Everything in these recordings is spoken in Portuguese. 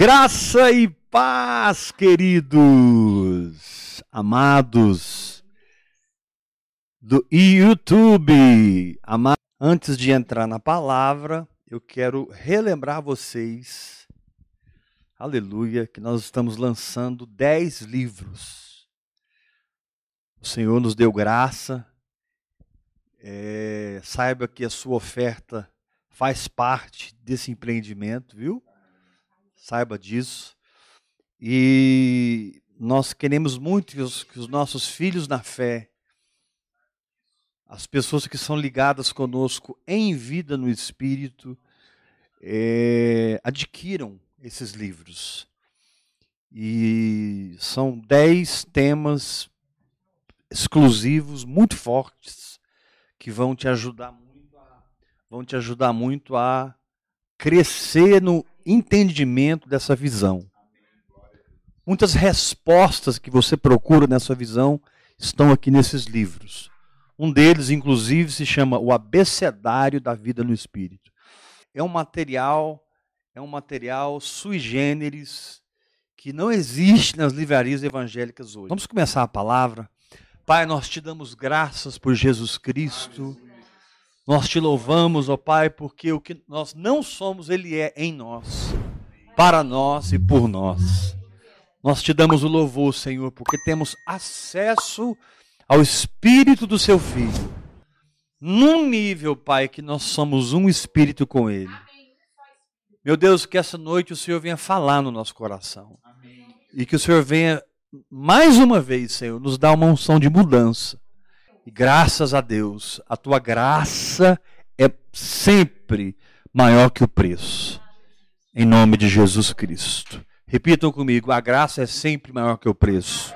Graça e paz, queridos, amados do YouTube. Antes de entrar na palavra, eu quero relembrar vocês, aleluia, que nós estamos lançando dez livros. O Senhor nos deu graça. É, saiba que a sua oferta faz parte desse empreendimento, viu? Saiba disso. E nós queremos muito que os, que os nossos filhos na fé, as pessoas que são ligadas conosco em vida no Espírito, é, adquiram esses livros. E são dez temas exclusivos, muito fortes, que vão te ajudar muito a, vão te ajudar muito a crescer no entendimento dessa visão. Muitas respostas que você procura nessa visão estão aqui nesses livros. Um deles, inclusive, se chama O Abecedário da Vida no Espírito. É um material, é um material sui generis que não existe nas livrarias evangélicas hoje. Vamos começar a palavra. Pai, nós te damos graças por Jesus Cristo. Nós te louvamos, ó Pai, porque o que nós não somos, Ele é em nós, para nós e por nós. Nós te damos o louvor, Senhor, porque temos acesso ao Espírito do Seu Filho, num nível, Pai, que nós somos um Espírito com Ele. Meu Deus, que essa noite o Senhor venha falar no nosso coração. E que o Senhor venha, mais uma vez, Senhor, nos dar uma unção de mudança graças a Deus, a tua graça é sempre maior que o preço. Em nome de Jesus Cristo. Repitam comigo: a graça é sempre maior que o preço.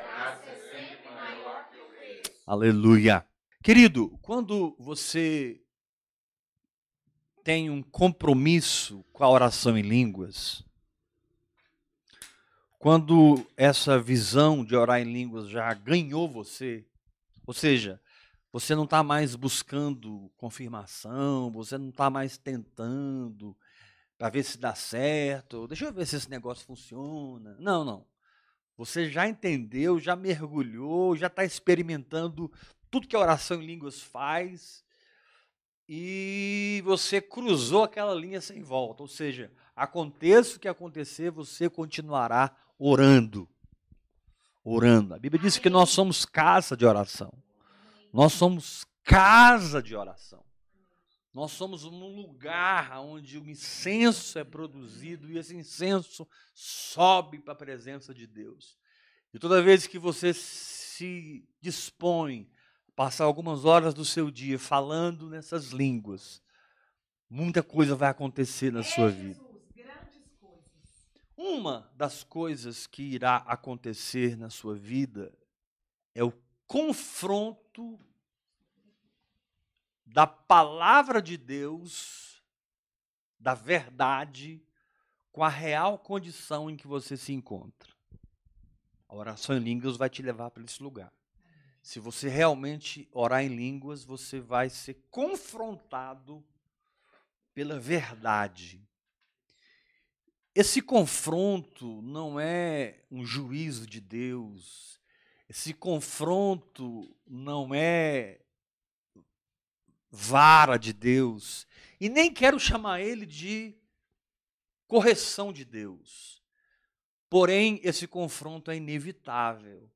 Aleluia. Querido, quando você tem um compromisso com a oração em línguas, quando essa visão de orar em línguas já ganhou você, ou seja, você não está mais buscando confirmação, você não está mais tentando para ver se dá certo. Deixa eu ver se esse negócio funciona. Não, não. Você já entendeu, já mergulhou, já está experimentando tudo que a oração em línguas faz e você cruzou aquela linha sem volta. Ou seja, aconteça o que acontecer, você continuará orando. Orando. A Bíblia diz que nós somos casa de oração. Nós somos casa de oração. Nós somos um lugar onde o incenso é produzido e esse incenso sobe para a presença de Deus. E toda vez que você se dispõe a passar algumas horas do seu dia falando nessas línguas, muita coisa vai acontecer na sua vida. Uma das coisas que irá acontecer na sua vida é o confronto da palavra de Deus, da verdade, com a real condição em que você se encontra. A oração em línguas vai te levar para esse lugar. Se você realmente orar em línguas, você vai ser confrontado pela verdade. Esse confronto não é um juízo de Deus, esse confronto não é vara de Deus, e nem quero chamar ele de correção de Deus. Porém, esse confronto é inevitável,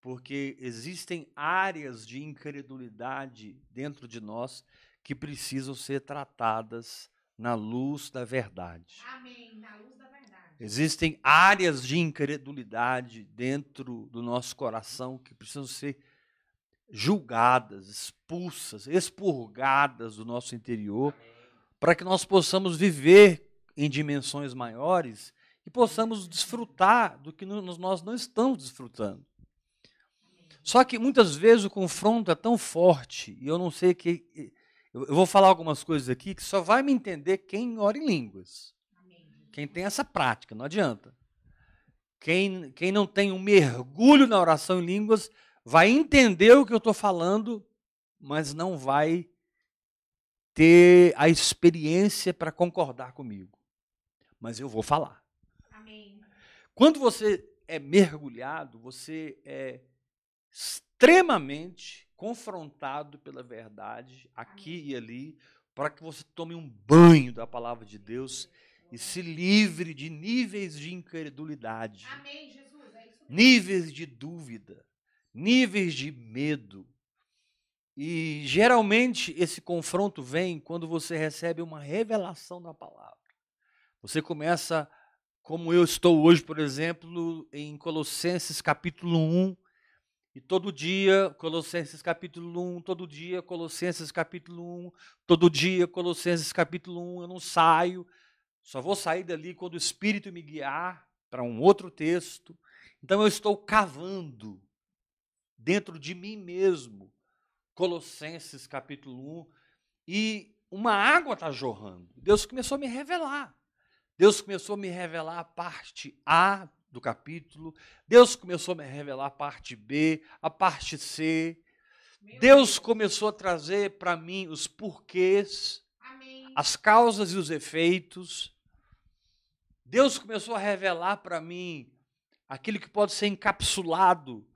porque existem áreas de incredulidade dentro de nós que precisam ser tratadas na luz da verdade. Amém. Na luz da. Existem áreas de incredulidade dentro do nosso coração que precisam ser julgadas, expulsas, expurgadas do nosso interior, para que nós possamos viver em dimensões maiores e possamos desfrutar do que nós não estamos desfrutando. Só que muitas vezes o confronto é tão forte, e eu não sei que. Eu vou falar algumas coisas aqui que só vai me entender quem ora em línguas. Quem tem essa prática, não adianta. Quem, quem não tem um mergulho na oração em línguas vai entender o que eu estou falando, mas não vai ter a experiência para concordar comigo. Mas eu vou falar. Amém. Quando você é mergulhado, você é extremamente confrontado pela verdade aqui e ali, para que você tome um banho da palavra de Deus e se livre de níveis de incredulidade, Amém, Jesus. É níveis de dúvida, níveis de medo. E geralmente esse confronto vem quando você recebe uma revelação da palavra. Você começa, como eu estou hoje, por exemplo, em Colossenses capítulo 1, e todo dia, Colossenses capítulo 1, todo dia, Colossenses capítulo 1, todo dia, Colossenses capítulo 1, eu não saio, só vou sair dali quando o Espírito me guiar para um outro texto. Então eu estou cavando dentro de mim mesmo, Colossenses capítulo 1, e uma água está jorrando. Deus começou a me revelar. Deus começou a me revelar a parte A do capítulo, Deus começou a me revelar a parte B, a parte C. Meu Deus começou a trazer para mim os porquês. As causas e os efeitos. Deus começou a revelar para mim aquilo que pode ser encapsulado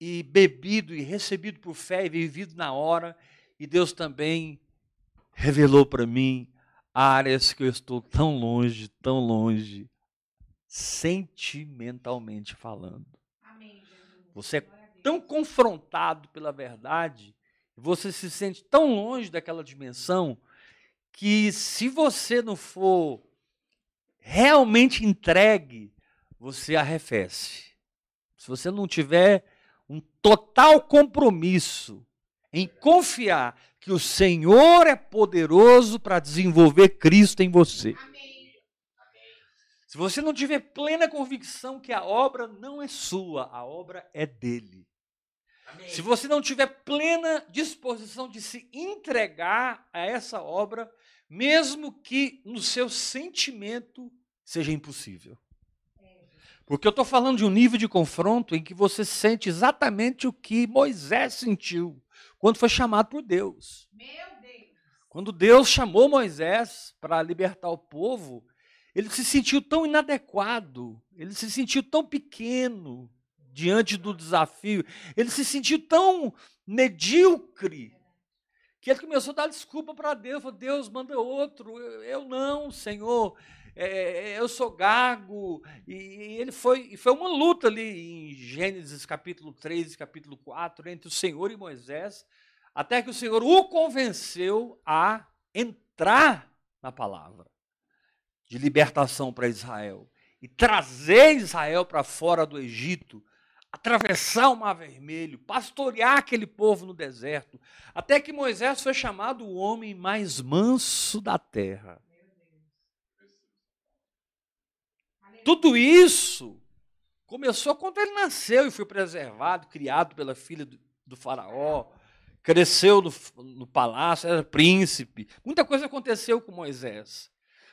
e bebido e recebido por fé e vivido na hora. E Deus também revelou para mim áreas que eu estou tão longe, tão longe, sentimentalmente falando. Amém. Você é. Tão confrontado pela verdade, você se sente tão longe daquela dimensão, que se você não for realmente entregue, você arrefece. Se você não tiver um total compromisso em confiar que o Senhor é poderoso para desenvolver Cristo em você. Se você não tiver plena convicção que a obra não é sua, a obra é dele. Se você não tiver plena disposição de se entregar a essa obra, mesmo que no seu sentimento seja impossível. Porque eu estou falando de um nível de confronto em que você sente exatamente o que Moisés sentiu quando foi chamado por Deus. Deus. Quando Deus chamou Moisés para libertar o povo, ele se sentiu tão inadequado, ele se sentiu tão pequeno diante do desafio, ele se sentiu tão medíocre, que ele começou a dar desculpa para Deus, falou, Deus manda outro, eu, não, Senhor, é, eu sou gago, e, e ele foi, foi uma luta ali em Gênesis capítulo 3 e capítulo 4, entre o Senhor e Moisés, até que o Senhor o convenceu a entrar na palavra de libertação para Israel e trazer Israel para fora do Egito, atravessar o Mar Vermelho, pastorear aquele povo no deserto, até que Moisés foi chamado o homem mais manso da terra. Tudo isso começou quando ele nasceu e foi preservado, criado pela filha do, do faraó, cresceu no, no palácio, era príncipe. Muita coisa aconteceu com Moisés.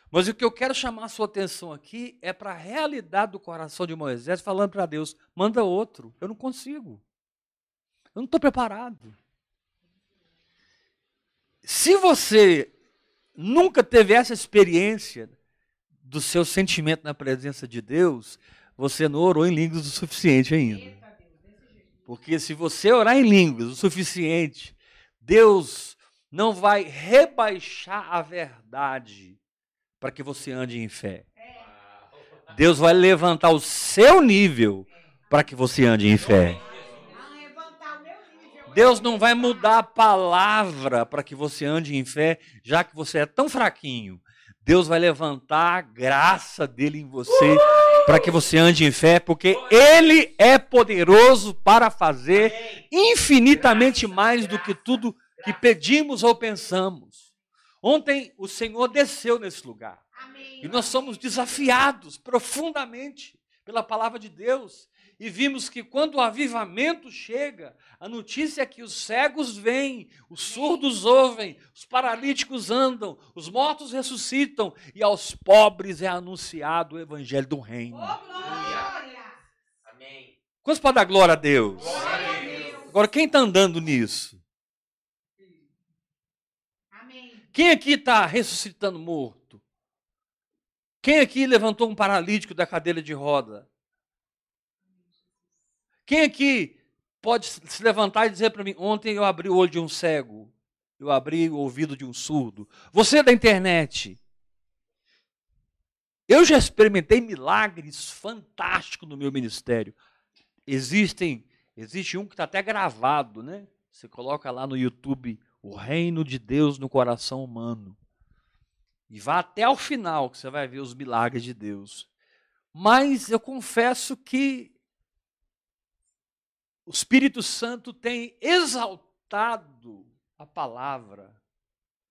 Mas o que eu quero chamar a sua atenção aqui é para a realidade do coração de Moisés, falando para Deus: manda outro, eu não consigo. Eu não estou preparado. Se você nunca teve essa experiência do seu sentimento na presença de Deus, você não orou em línguas o suficiente ainda. Porque se você orar em línguas o suficiente, Deus não vai rebaixar a verdade para que você ande em fé. Deus vai levantar o seu nível para que você ande em fé. Deus não vai mudar a palavra para que você ande em fé, já que você é tão fraquinho. Deus vai levantar a graça dele em você para que você ande em fé, porque ele é poderoso para fazer infinitamente mais do que tudo que pedimos ou pensamos. Ontem o Senhor desceu nesse lugar. Amém. E nós somos desafiados profundamente pela palavra de Deus. E vimos que quando o avivamento chega, a notícia é que os cegos vêm, os surdos ouvem, os paralíticos andam, os mortos ressuscitam e aos pobres é anunciado o evangelho do Ô, reino. glória. Amém. Quantos para dar glória a Deus? Glória a Deus. Agora, quem está andando nisso? Amém. Quem aqui está ressuscitando morto? Quem aqui levantou um paralítico da cadeira de roda? Quem aqui pode se levantar e dizer para mim: ontem eu abri o olho de um cego, eu abri o ouvido de um surdo? Você da internet. Eu já experimentei milagres fantásticos no meu ministério. Existem, existe um que está até gravado, né? Você coloca lá no YouTube o reino de Deus no coração humano. E vá até o final que você vai ver os milagres de Deus. Mas eu confesso que o Espírito Santo tem exaltado a palavra,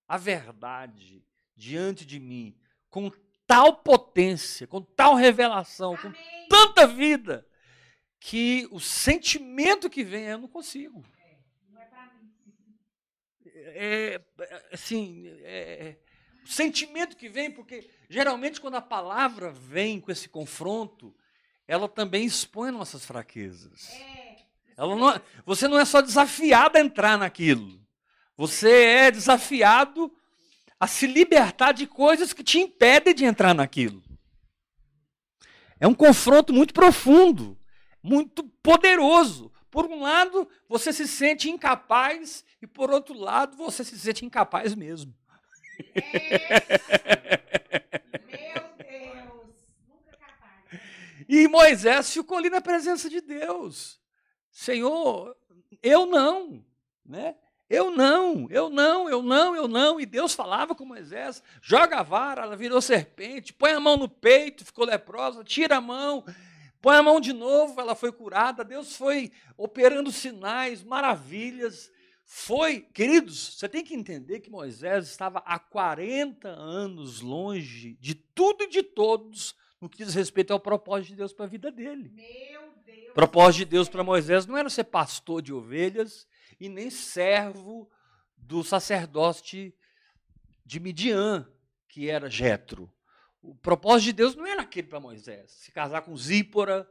a verdade diante de mim com tal potência, com tal revelação, com Amém. tanta vida que o sentimento que vem eu não consigo. Não é pra mim. É, assim, é, o sentimento que vem, porque geralmente quando a palavra vem com esse confronto, ela também expõe nossas fraquezas. É. Ela não é- você não é só desafiado a entrar naquilo. Você é desafiado a se libertar de coisas que te impedem de entrar naquilo. É um confronto muito profundo, muito poderoso. Por um lado, você se sente incapaz, e por outro lado, você se sente incapaz mesmo. Meu Deus. Nunca capaz. E Moisés ficou ali na presença de Deus. Senhor, eu não, né? Eu não, eu não, eu não, eu não. E Deus falava com Moisés: joga a vara, ela virou serpente, põe a mão no peito, ficou leprosa, tira a mão, põe a mão de novo, ela foi curada. Deus foi operando sinais, maravilhas. Foi, queridos, você tem que entender que Moisés estava há 40 anos longe de tudo e de todos no que diz respeito ao propósito de Deus para a vida dele. Meu Deus. O propósito de Deus para Moisés não era ser pastor de ovelhas e nem servo do sacerdote de Midian, que era Jetro. O propósito de Deus não era aquele para Moisés, se casar com Zípora,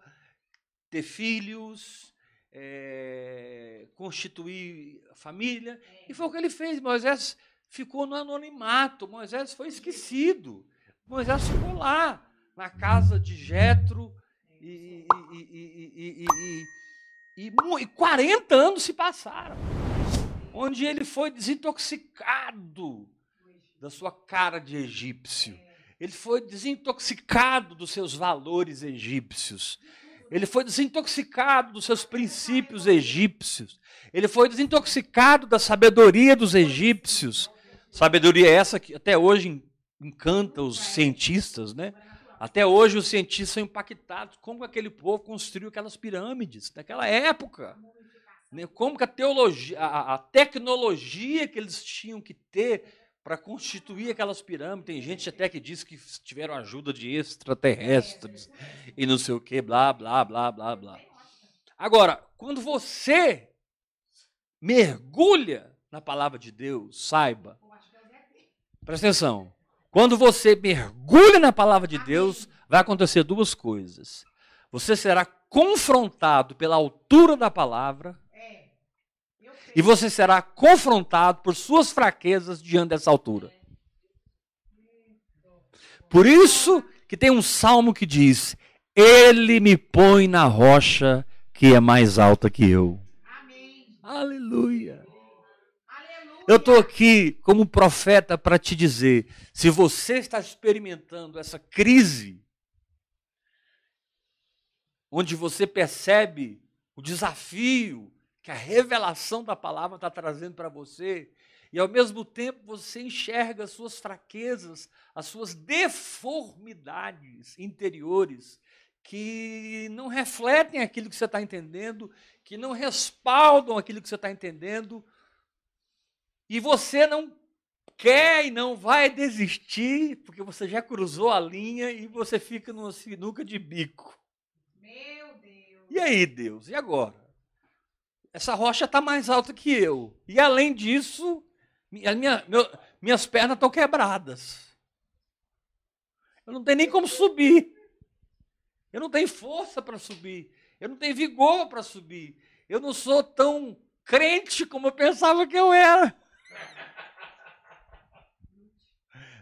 ter filhos, eh, constituir família. E foi o que ele fez. Moisés ficou no anonimato, Moisés foi esquecido. Moisés ficou lá, na casa de Jetro, e, e, e, e, e, e, mu- e 40 anos se passaram, onde ele foi desintoxicado da sua cara de egípcio. Ele foi desintoxicado dos seus valores egípcios. Ele foi desintoxicado dos seus princípios egípcios. Ele foi desintoxicado da sabedoria dos egípcios. Sabedoria essa que até hoje en- encanta os cientistas, né? Até hoje os cientistas são impactados como aquele povo construiu aquelas pirâmides naquela época. Né? Como que a teologia, a, a tecnologia que eles tinham que ter para constituir aquelas pirâmides. Tem gente até que diz que tiveram ajuda de extraterrestres e não sei o que, blá, blá, blá, blá, blá. Agora, quando você mergulha na palavra de Deus, saiba, presta atenção, quando você mergulha na palavra de Deus, vai acontecer duas coisas. Você será confrontado pela altura da palavra. E você será confrontado por suas fraquezas diante dessa altura. Por isso que tem um salmo que diz: Ele me põe na rocha que é mais alta que eu. Amém. Aleluia. Aleluia. Eu estou aqui como profeta para te dizer: se você está experimentando essa crise, onde você percebe o desafio que a revelação da palavra está trazendo para você, e ao mesmo tempo você enxerga as suas fraquezas, as suas deformidades interiores, que não refletem aquilo que você está entendendo, que não respaldam aquilo que você está entendendo, e você não quer e não vai desistir, porque você já cruzou a linha e você fica numa sinuca de bico. Meu Deus. E aí, Deus? E agora? Essa rocha está mais alta que eu. E além disso, minha, meu- minhas pernas estão quebradas. Eu não tenho nem como subir. Eu não tenho força para subir. Eu não tenho vigor para subir. Eu não sou tão crente como eu pensava que eu era.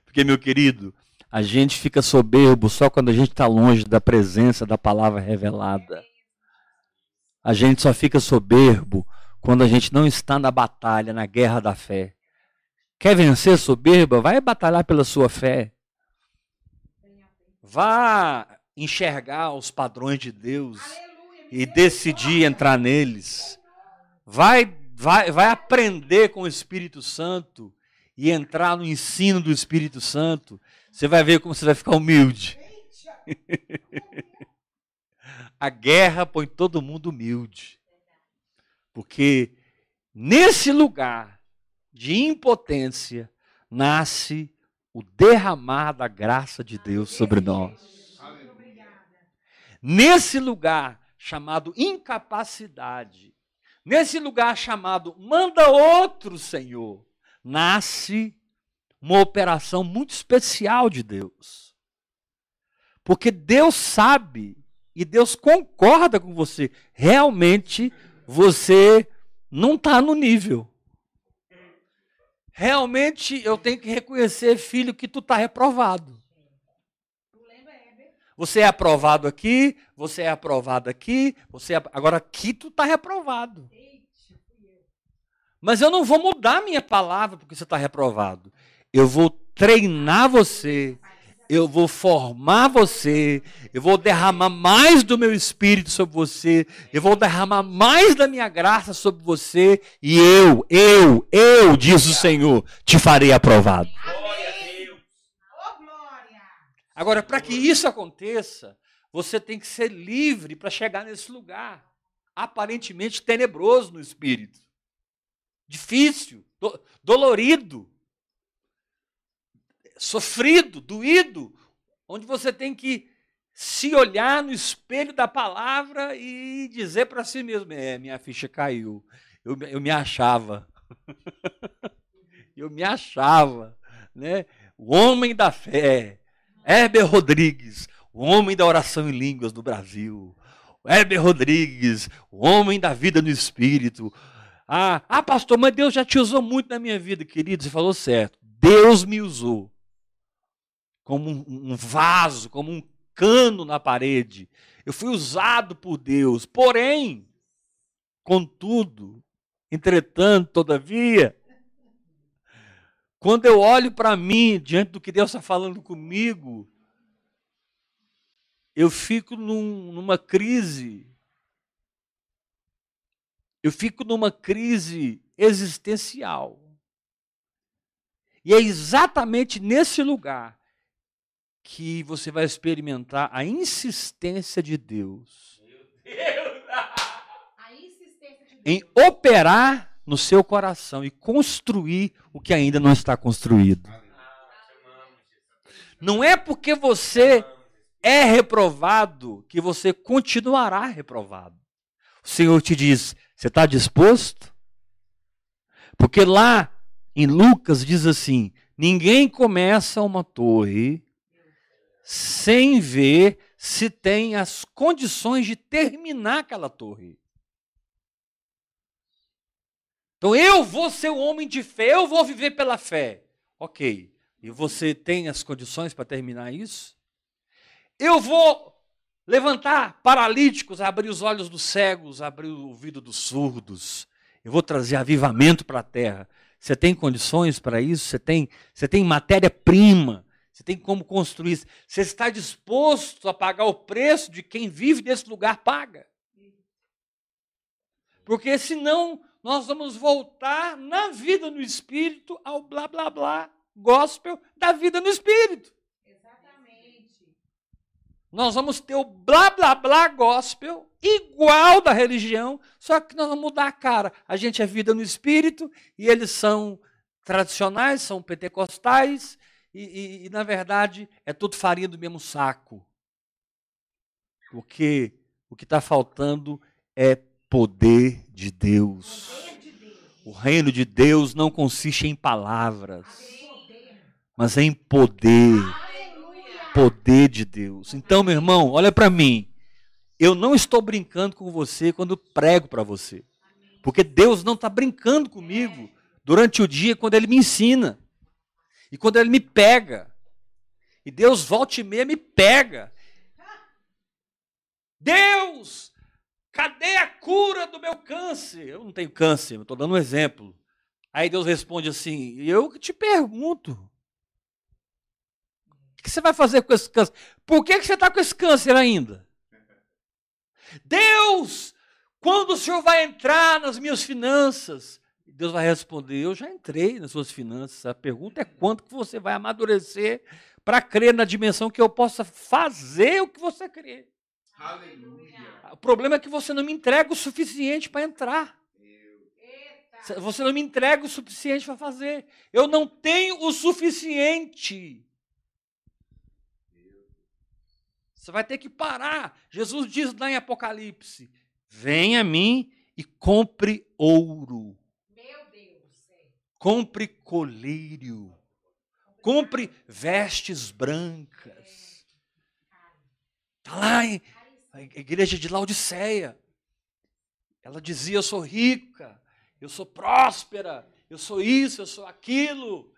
Porque, meu querido, A gente fica soberbo só quando a gente está longe da presença da palavra revelada. A gente só fica soberbo quando a gente não está na batalha, na guerra da fé. Quer vencer soberba? Vai batalhar pela sua fé. Vá enxergar os padrões de Deus e decidir entrar neles. Vai, vai, vai aprender com o Espírito Santo e entrar no ensino do Espírito Santo. Você vai ver como você vai ficar humilde. A guerra põe todo mundo humilde. Porque nesse lugar de impotência nasce o derramar da graça de Deus sobre nós. Nesse lugar chamado incapacidade, nesse lugar chamado manda outro Senhor, nasce uma operação muito especial de Deus. Porque Deus sabe e Deus concorda com você. Realmente você não está no nível. Realmente eu tenho que reconhecer, filho, que tu está reprovado. Você é aprovado aqui, você é aprovado aqui, você é... agora aqui tu está reprovado. Mas eu não vou mudar minha palavra porque você está reprovado. Eu vou treinar você eu vou formar você, eu vou derramar mais do meu espírito sobre você, eu vou derramar mais da minha graça sobre você, e eu, eu, eu, diz o Senhor, te farei aprovado. Agora, para que isso aconteça, você tem que ser livre para chegar nesse lugar, aparentemente tenebroso no espírito, difícil, do, dolorido sofrido, doído, onde você tem que se olhar no espelho da palavra e dizer para si mesmo: é, minha ficha caiu, eu, eu me achava, eu me achava, né? O homem da fé, Heber Rodrigues, o homem da oração em línguas do Brasil. Heber Rodrigues, o homem da vida no espírito. Ah, ah, pastor, mas Deus já te usou muito na minha vida, querido. Você falou certo. Deus me usou como um vaso, como um cano na parede. Eu fui usado por Deus. Porém, contudo, entretanto, todavia, quando eu olho para mim, diante do que Deus está falando comigo, eu fico num, numa crise. Eu fico numa crise existencial. E é exatamente nesse lugar que você vai experimentar a insistência de Deus, em operar no seu coração e construir o que ainda não está construído. Não é porque você é reprovado que você continuará reprovado. O Senhor te diz: você está disposto? Porque lá em Lucas diz assim: ninguém começa uma torre sem ver se tem as condições de terminar aquela torre. Então eu vou ser um homem de fé, eu vou viver pela fé. Ok. E você tem as condições para terminar isso? Eu vou levantar paralíticos, abrir os olhos dos cegos, abrir o ouvido dos surdos. Eu vou trazer avivamento para a terra. Você tem condições para isso? Você tem, você tem matéria-prima você tem como construir. Você está disposto a pagar o preço de quem vive nesse lugar paga. Porque senão nós vamos voltar na vida no espírito ao blá blá blá gospel da vida no espírito. Exatamente. Nós vamos ter o blá blá blá gospel igual da religião, só que nós vamos mudar a cara. A gente é vida no espírito e eles são tradicionais, são pentecostais, e, e, e, na verdade é tudo farinha do mesmo saco. Porque o que está faltando é poder de Deus. O reino de Deus não consiste em palavras, mas em poder. Poder de Deus. Então, meu irmão, olha para mim. Eu não estou brincando com você quando prego para você. Porque Deus não está brincando comigo durante o dia quando Ele me ensina. E quando ele me pega, E Deus volta e meia me pega. Deus, cadê a cura do meu câncer? Eu não tenho câncer, estou dando um exemplo. Aí Deus responde assim: Eu te pergunto. O que você vai fazer com esse câncer? Por que, que você está com esse câncer ainda? Deus, quando o Senhor vai entrar nas minhas finanças? Deus vai responder: Eu já entrei nas suas finanças. A pergunta é quanto que você vai amadurecer para crer na dimensão que eu possa fazer o que você crê. Aleluia. O problema é que você não me entrega o suficiente para entrar. Você não me entrega o suficiente para fazer. Eu não tenho o suficiente. Você vai ter que parar. Jesus diz lá em Apocalipse: Venha a mim e compre ouro. Compre colírio, compre vestes brancas. Está lá em a igreja de Laodiceia. Ela dizia: Eu sou rica, eu sou próspera, eu sou isso, eu sou aquilo.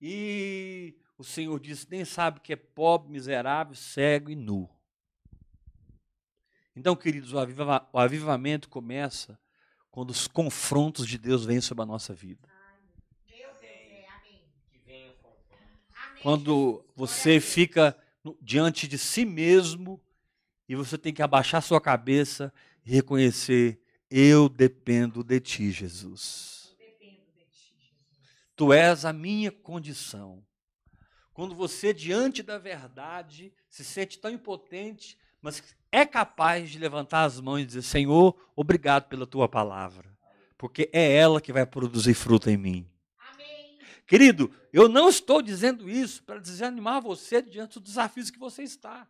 E o Senhor disse: Nem sabe que é pobre, miserável, cego e nu. Então, queridos, o, aviva- o avivamento começa quando os confrontos de Deus vêm sobre a nossa vida. Meu Deus. É. Amém. Que venha com Amém. Quando você fica diante de si mesmo e você tem que abaixar sua cabeça e reconhecer: eu dependo de ti, Jesus. Eu dependo de ti, Jesus. Tu és a minha condição. Quando você, diante da verdade, se sente tão impotente, mas é capaz de levantar as mãos e dizer: Senhor, obrigado pela tua palavra, porque é ela que vai produzir fruto em mim. Querido, eu não estou dizendo isso para desanimar você diante dos desafios que você está.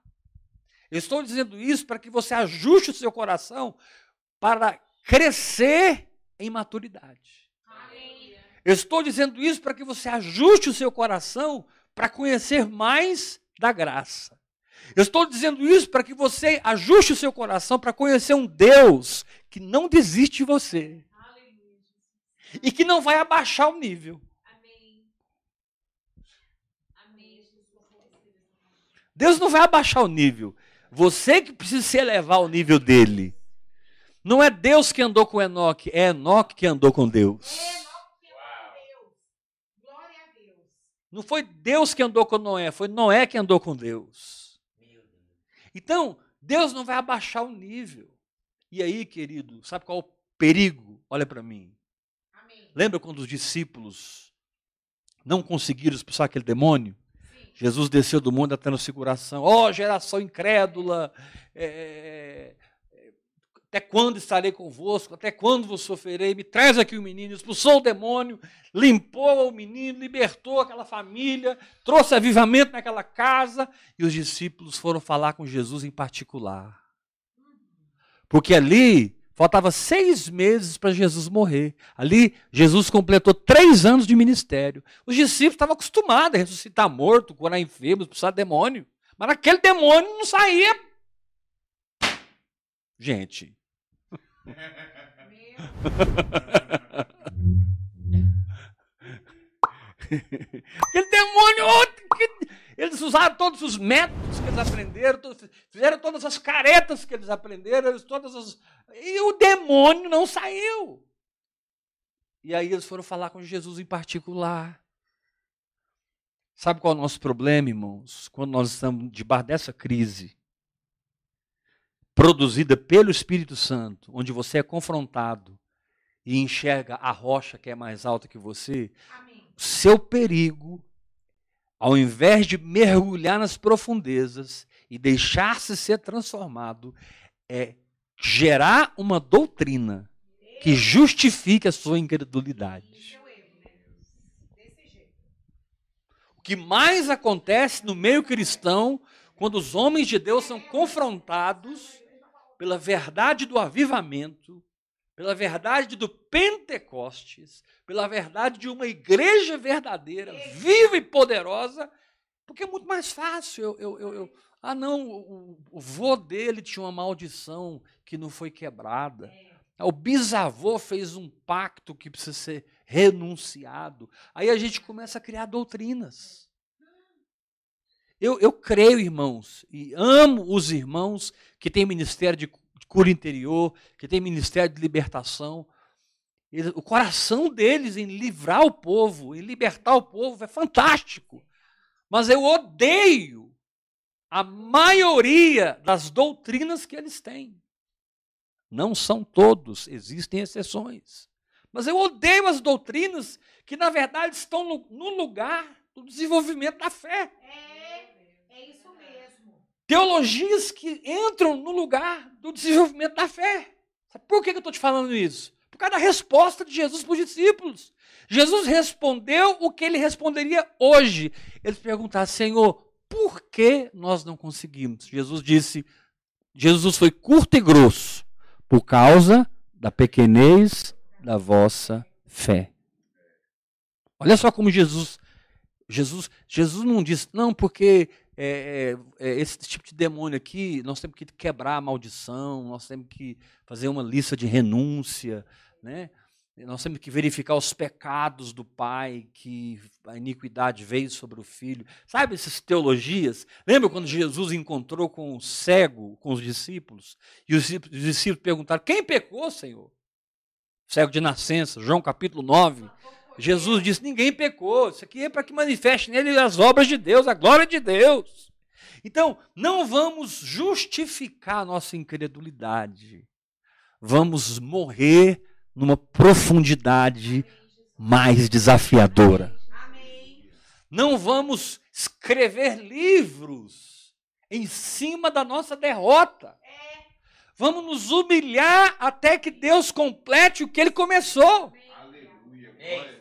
Eu estou dizendo isso para que você ajuste o seu coração para crescer em maturidade. Eu estou dizendo isso para que você ajuste o seu coração para conhecer mais da graça. Eu estou dizendo isso para que você ajuste o seu coração para conhecer um Deus que não desiste de você Aleluia. e que não vai abaixar o nível. Amém. Amém, Jesus. Deus não vai abaixar o nível. Você que precisa se elevar ao nível dele. Não é Deus que andou com Enoque, é Enoque que andou com Deus. Enoque que amou Deus. Glória a Deus. Não foi Deus que andou com Noé, foi Noé que andou com Deus. Meu Deus. Então, Deus não vai abaixar o nível. E aí, querido, sabe qual é o perigo? Olha para mim. Amém. Lembra quando os discípulos não conseguiram expulsar aquele demônio? Jesus desceu do mundo da transfiguração. Ó, geração incrédula! é, é, até quando estarei convosco? Até quando vos sofrerei? Me traz aqui o menino. Expulsou o demônio, limpou o menino, libertou aquela família, trouxe avivamento naquela casa. E os discípulos foram falar com Jesus em particular. Porque ali faltava seis meses para Jesus morrer. Ali, Jesus completou três anos de ministério. Os discípulos estavam acostumados a ressuscitar morto, curar enfermos, expulsar demônio. Mas aquele demônio não saía. Gente, aquele demônio. Eles usaram todos os métodos que eles aprenderam, fizeram todas as caretas que eles aprenderam, eles todas as. E o demônio não saiu. E aí eles foram falar com Jesus em particular. Sabe qual é o nosso problema, irmãos? Quando nós estamos debaixo dessa crise, produzida pelo Espírito Santo, onde você é confrontado e enxerga a rocha que é mais alta que você, Amém. o seu perigo, ao invés de mergulhar nas profundezas e deixar-se ser transformado, é gerar uma doutrina que justifique a sua incredulidade. O que mais acontece no meio cristão, quando os homens de Deus são confrontados pela verdade do avivamento, pela verdade do Pentecostes, pela verdade de uma igreja verdadeira, viva e poderosa, porque é muito mais fácil. Eu, eu, eu, ah, não, o, o vô dele tinha uma maldição que não foi quebrada. Ah, O bisavô fez um pacto que precisa ser renunciado. Aí a gente começa a criar doutrinas. Eu, eu creio, irmãos, e amo os irmãos que têm ministério de cura interior, que têm ministério de libertação. O coração deles em livrar o povo, em libertar o povo, é fantástico. Mas eu odeio a maioria das doutrinas que eles têm. Não são todos, existem exceções. Mas eu odeio as doutrinas que, na verdade, estão no, no lugar do desenvolvimento da fé. É. Teologias que entram no lugar do desenvolvimento da fé. Sabe por que eu estou te falando isso? Por causa da resposta de Jesus para os discípulos. Jesus respondeu o que ele responderia hoje. Eles perguntaram, Senhor, por que nós não conseguimos? Jesus disse, Jesus foi curto e grosso, por causa da pequenez da vossa fé. Olha só como Jesus, Jesus, Jesus não disse, não, porque é, é, é, esse tipo de demônio aqui, nós temos que quebrar a maldição, nós temos que fazer uma lista de renúncia, né? Nós temos que verificar os pecados do pai, que a iniquidade veio sobre o filho. Sabe essas teologias? Lembra quando Jesus encontrou com o cego, com os discípulos? E os discípulos perguntaram: Quem pecou, Senhor? Cego de nascença, João capítulo 9. Jesus disse: Ninguém pecou. Isso aqui é para que manifeste nele as obras de Deus, a glória de Deus. Então, não vamos justificar a nossa incredulidade. Vamos morrer numa profundidade mais desafiadora. Não vamos escrever livros em cima da nossa derrota. Vamos nos humilhar até que Deus complete o que ele começou.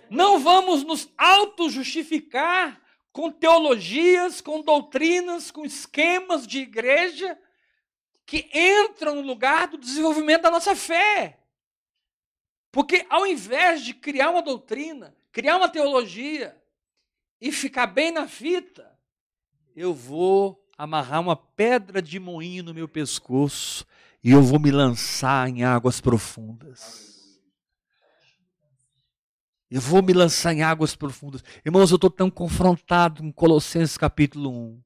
Não vamos nos auto-justificar com teologias, com doutrinas, com esquemas de igreja que entram no lugar do desenvolvimento da nossa fé. Porque ao invés de criar uma doutrina, criar uma teologia e ficar bem na fita, eu vou amarrar uma pedra de moinho no meu pescoço e eu vou me lançar em águas profundas. Eu vou me lançar em águas profundas. Irmãos, eu estou tão confrontado com Colossenses capítulo 1.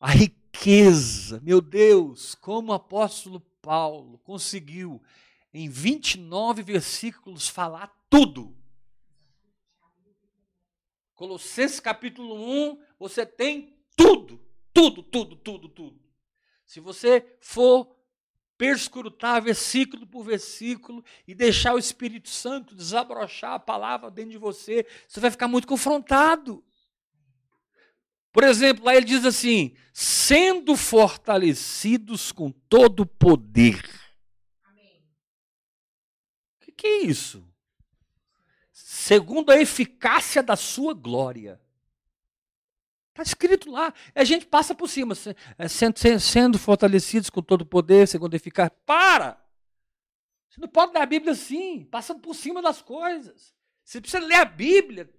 A riqueza, meu Deus, como o apóstolo Paulo conseguiu em 29 versículos falar tudo. Colossenses capítulo 1, você tem tudo, tudo, tudo, tudo, tudo. Se você for perscrutar versículo por versículo e deixar o Espírito Santo desabrochar a palavra dentro de você, você vai ficar muito confrontado. Por exemplo, lá ele diz assim: sendo fortalecidos com todo o poder que é isso? Segundo a eficácia da sua glória. Está escrito lá. A gente passa por cima, é, sendo, fortalecidos com todo o poder, segundo eficácia. Para! Você não pode ler a Bíblia assim, passando por cima das coisas. Você precisa ler a Bíblia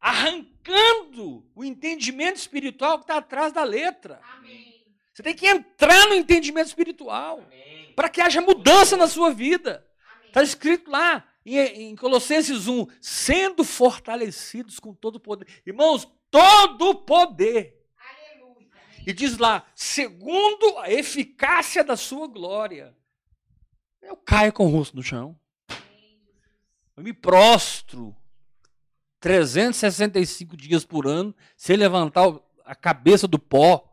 arrancando o entendimento espiritual que está atrás da letra. Amém. Você tem que entrar no entendimento espiritual para que haja mudança na sua vida. Está escrito lá em, em, Colossenses 1, sendo fortalecidos com todo o poder. Irmãos, todo o poder. Aleluia. E diz lá, segundo a eficácia da sua glória. Eu caio com o rosto no chão. Eu me prostro 365 dias por ano, sem levantar a cabeça do pó.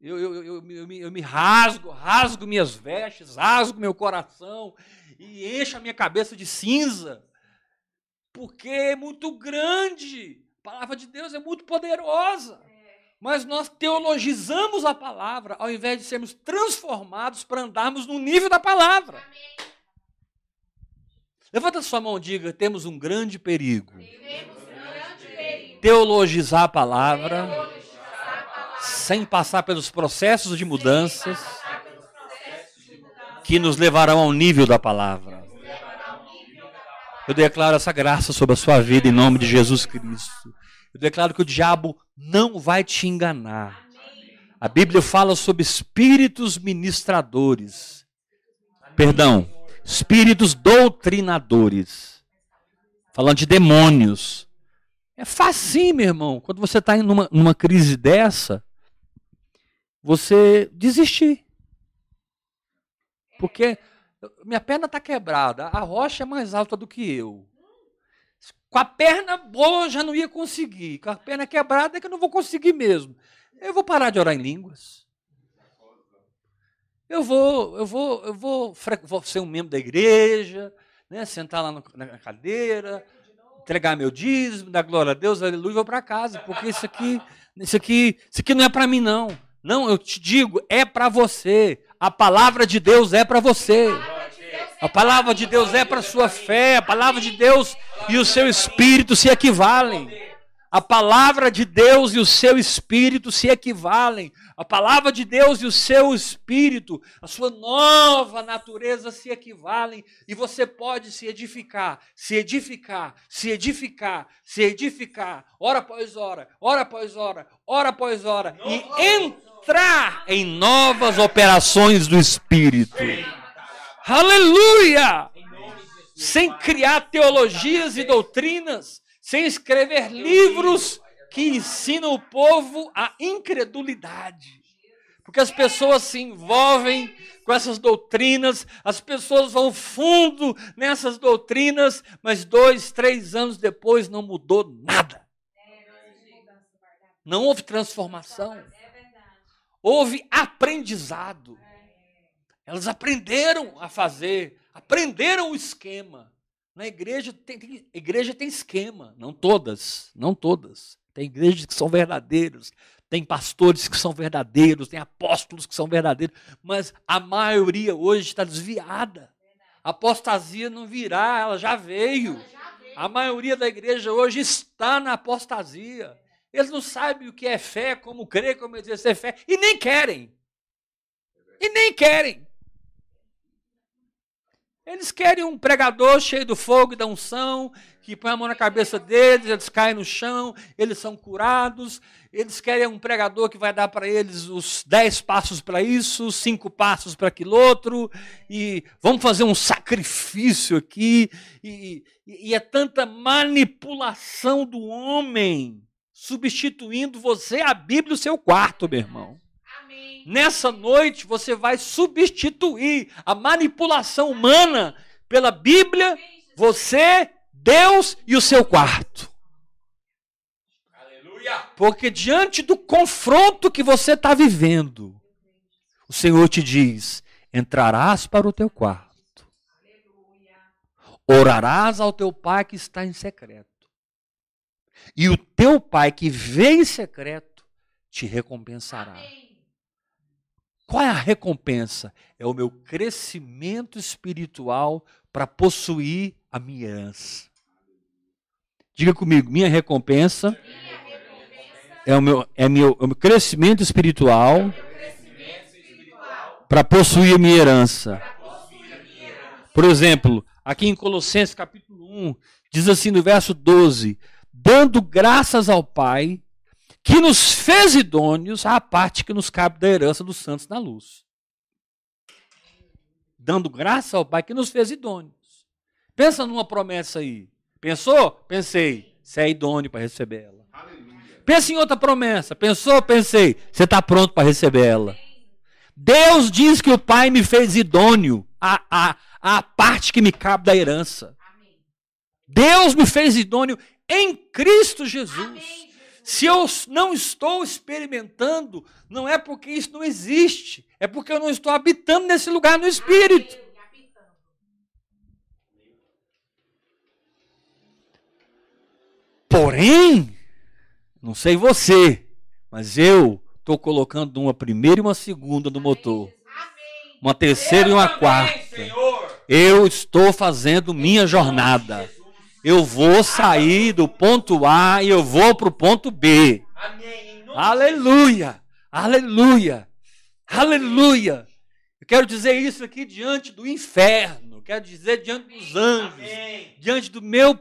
Eu, eu, eu, eu, me, eu me rasgo, rasgo minhas vestes, rasgo meu coração, e enche a minha cabeça de cinza, porque é muito grande. A palavra de Deus é muito poderosa. Mas nós teologizamos a palavra ao invés de sermos transformados para andarmos no nível da palavra. Amém. Levanta sua mão e diga: temos um grande perigo. Teologizar a palavra, Teologizar a palavra sem passar pelos processos de mudanças que nos levarão ao nível da palavra. Eu declaro essa graça sobre a sua vida em nome de Jesus Cristo. Eu declaro que o diabo não vai te enganar. A Bíblia fala sobre espíritos ministradores. Perdão, espíritos doutrinadores. Falando de demônios. É facinho, meu irmão, quando você está numa, numa crise dessa, você desistir. Porque minha perna está quebrada, a rocha é mais alta do que eu. Com a perna boa eu já não ia conseguir. Com a perna quebrada é que eu não vou conseguir mesmo. Eu vou parar de orar em línguas. Eu vou, eu vou, eu vou, vou ser um membro da igreja, né, sentar lá no, na cadeira, entregar meu dízimo, dar glória a Deus, aleluia, vou para casa, porque isso aqui, isso aqui, isso aqui não é para mim não. Não, eu te digo, é para você. A palavra de Deus é para você. A palavra de Deus é para sua fé, a palavra de Deus e o seu espírito se equivalem. A palavra de Deus e o seu espírito se equivalem. A palavra de Deus e o seu espírito, a sua nova natureza se equivalem e você pode se edificar, se edificar, se edificar, se edificar, hora após hora, hora após hora, hora após hora e entrar em novas operações do espírito. Aleluia! Sem criar teologias e doutrinas, sem escrever livros que ensinam o povo a incredulidade. Porque as pessoas se envolvem com essas doutrinas, as pessoas vão fundo nessas doutrinas, mas dois, três anos depois não mudou nada. Não houve transformação. Houve aprendizado. Elas aprenderam a fazer, aprenderam o esquema. Na igreja tem, tem, igreja tem esquema, não todas, não todas. Tem igrejas que são verdadeiros, tem pastores que são verdadeiros, tem apóstolos que são verdadeiros, mas a maioria hoje está desviada. A apostasia não virá, ela já veio. A maioria da igreja hoje está na apostasia. Eles não sabem o que é fé, como crer, como exercer fé, e nem querem. E nem querem. Eles querem um pregador cheio do fogo e da unção, que põe a mão na cabeça deles, eles caem no chão, eles são curados. Eles querem um pregador que vai dar para eles os dez passos para isso, cinco passos para aquilo outro, e vamos fazer um sacrifício aqui. E, e, e é tanta manipulação do homem, substituindo você, a Bíblia, o seu quarto, meu irmão. Nessa noite você vai substituir a manipulação humana pela Bíblia, você, Deus e o seu quarto. Aleluia. Porque diante do confronto que você está vivendo, o Senhor te diz: entrarás para o teu quarto, orarás ao teu pai que está em secreto, e o teu pai que vê em secreto te recompensará. Amém. Qual é a recompensa? É o meu crescimento espiritual para possuir a minha herança. Diga comigo, minha recompensa, minha recompensa é, o meu, é, meu, é o meu crescimento espiritual, espiritual para possuir a minha herança. Por exemplo, aqui em Colossenses capítulo 1, diz assim no verso 12: dando graças ao Pai que nos fez idôneos à parte que nos cabe da herança dos santos na luz. Dando graça ao Pai que nos fez idôneos. Pensa numa promessa aí. Pensou? Pensei. Você é idôneo para receber ela. Pensa em outra promessa. Pensou? Pensei. Você está pronto para receber ela. Deus diz que o Pai me fez idôneo à, à, à parte que me cabe da herança. Deus me fez idôneo em Cristo Jesus. Amém. Se eu não estou experimentando, não é porque isso não existe, é porque eu não estou habitando nesse lugar no espírito. Porém, não sei você, mas eu estou colocando uma primeira e uma segunda no motor. Uma terceira e uma quarta. Eu estou fazendo minha jornada eu vou sair do ponto A e eu vou para o ponto B. Amém. Aleluia! Aleluia! Aleluia! Eu quero dizer isso aqui diante do inferno, quero dizer diante dos anjos, Amém. diante do meu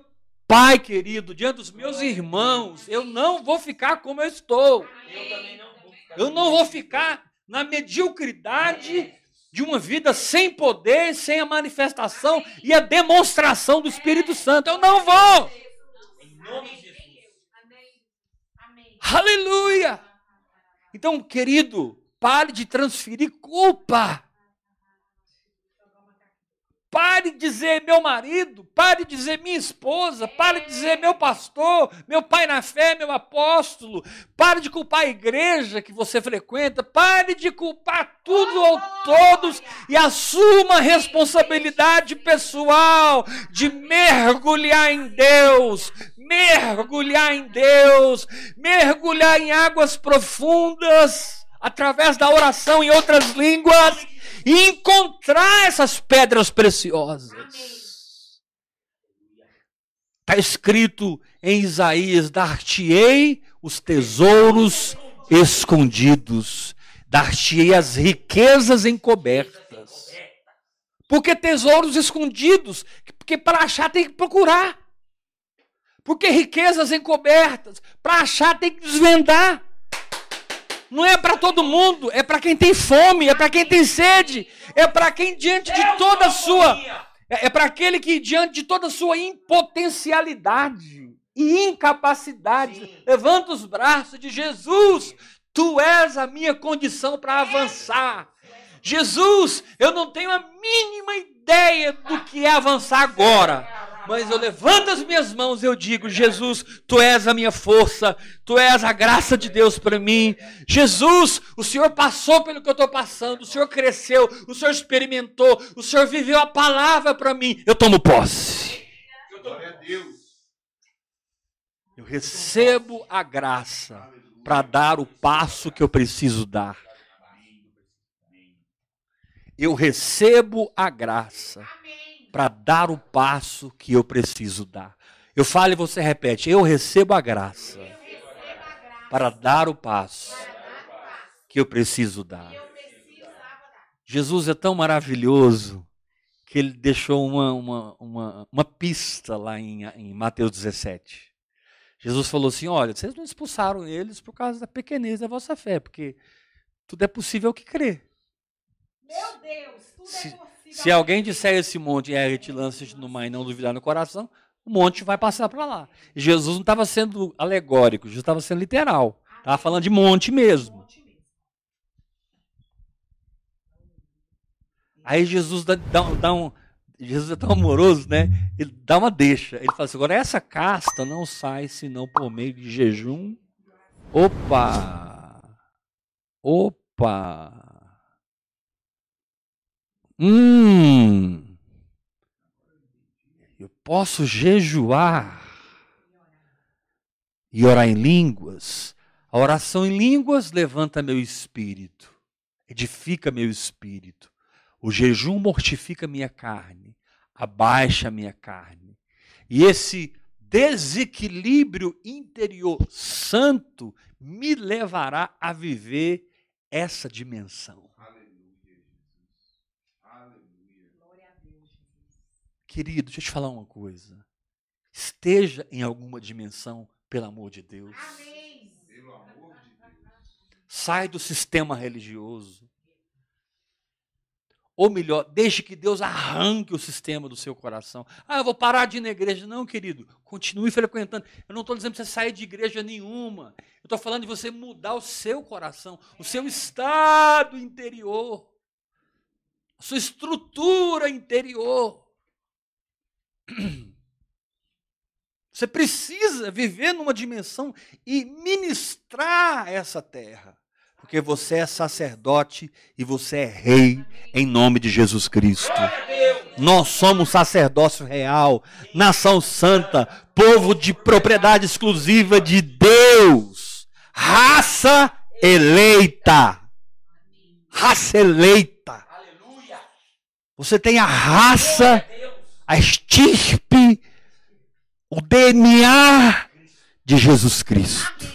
Pai querido, diante dos meus irmãos. Eu não vou ficar como eu estou. Eu não vou ficar na mediocridade de uma vida sem poder, sem a manifestação e a demonstração do Espírito Santo. Eu não vou. Em nome de Jesus. Aleluia. Então, querido, pare de transferir culpa Pare de dizer meu marido, pare de dizer minha esposa, pare de dizer meu pastor, meu pai na fé, meu apóstolo. Pare de culpar a igreja que você frequenta, pare de culpar tudo ou todos e assuma a responsabilidade pessoal de mergulhar em Deus, mergulhar em Deus, mergulhar em águas profundas através da oração em outras línguas e encontrar essas pedras preciosas. Está escrito em Isaías: dar-te-ei os tesouros escondidos, dar-te-ei as riquezas encobertas. Porque tesouros escondidos, porque para achar tem que procurar. Porque riquezas encobertas, para achar tem que desvendar. Não é para todo mundo, é para quem tem fome, é para quem tem sede, é para quem diante de toda a sua é, é para aquele que diante de toda a sua impotencialidade e incapacidade Sim. levanta os braços de Jesus, tu és a minha condição para avançar. Jesus, eu não tenho a mínima ideia do que é avançar agora mas eu levanto as minhas mãos e eu digo: Jesus, tu és a minha força, tu és a graça de Deus para mim. Jesus, o Senhor passou pelo que eu estou passando, o Senhor cresceu, o Senhor experimentou, o Senhor viveu a palavra para mim. Eu tomo posse. Glória a Deus. Eu recebo a graça para dar o passo que eu preciso dar. Eu recebo a graça. Amém para dar o passo que eu preciso dar. Eu falo e você repete: eu recebo a graça para dar o passo que eu preciso dar. Jesus é tão maravilhoso que ele deixou uma, uma, uma, uma pista lá em, em Mateus 17. Jesus falou assim: Olha, vocês não expulsaram eles por causa da pequenez da vossa fé, porque tudo é possível que crê. Meu Deus, tudo é se, é possível. Se alguém disser esse monte é te lança no mar e não duvidar no coração, o monte vai passar para lá. Jesus não estava sendo alegórico, Jesus estava sendo literal. Estava falando de monte mesmo. Aí Jesus dá, dá, dá um. Jesus é tão amoroso, né? Ele dá uma deixa. Ele fala assim: agora essa casta não sai senão por meio de jejum. Opa! Opa! Hum, eu posso jejuar e orar em línguas. A oração em línguas levanta meu espírito, edifica meu espírito. O jejum mortifica minha carne, abaixa minha carne. E esse desequilíbrio interior santo me levará a viver essa dimensão. Querido, deixa eu te falar uma coisa. Esteja em alguma dimensão, pelo amor de Deus. Amém. Pelo amor de Deus. Sai do sistema religioso. Ou melhor, deixe que Deus arranque o sistema do seu coração. Ah, eu vou parar de ir na igreja. Não, querido, continue frequentando. Eu não estou dizendo para você sair de igreja nenhuma. Eu estou falando de você mudar o seu coração, o seu estado interior, a sua estrutura interior. Você precisa viver numa dimensão e ministrar essa terra. Porque você é sacerdote e você é rei em nome de Jesus Cristo. Nós somos sacerdócio real, nação santa, povo de propriedade exclusiva de Deus, raça eleita. Raça eleita. Você tem a raça a estirpe, o DNA de Jesus Cristo.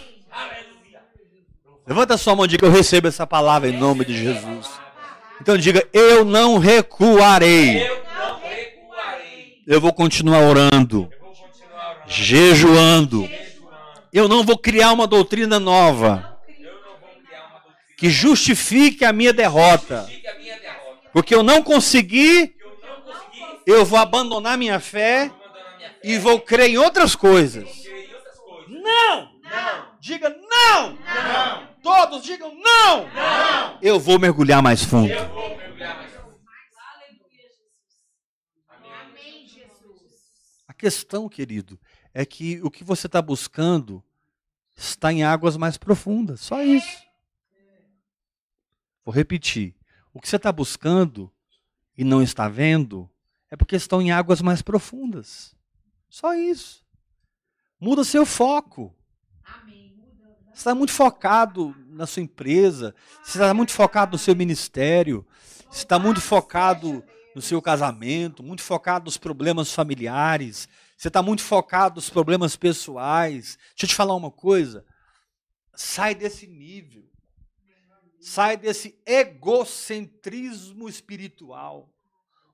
Levanta sua mão e diga: Eu recebo essa palavra em nome de Jesus. Então diga: Eu não recuarei. Eu vou continuar orando, jejuando. Eu não vou criar uma doutrina nova que justifique a minha derrota. Porque eu não consegui eu vou abandonar minha fé e vou crer em outras coisas. Não! Não! Diga não! Não. Todos digam não! Não. Eu vou mergulhar mais fundo. Eu vou mergulhar mais fundo. A questão, querido, é que o que você está buscando está em águas mais profundas. Só isso. Vou repetir. O que você está buscando e não está vendo é porque estão em águas mais profundas. Só isso. Muda seu foco. Amém. Você está muito focado na sua empresa, você está muito focado no seu ministério, você está muito focado no seu casamento, muito focado nos problemas familiares, você está muito focado nos problemas pessoais. Deixa eu te falar uma coisa. Sai desse nível. Sai desse egocentrismo espiritual,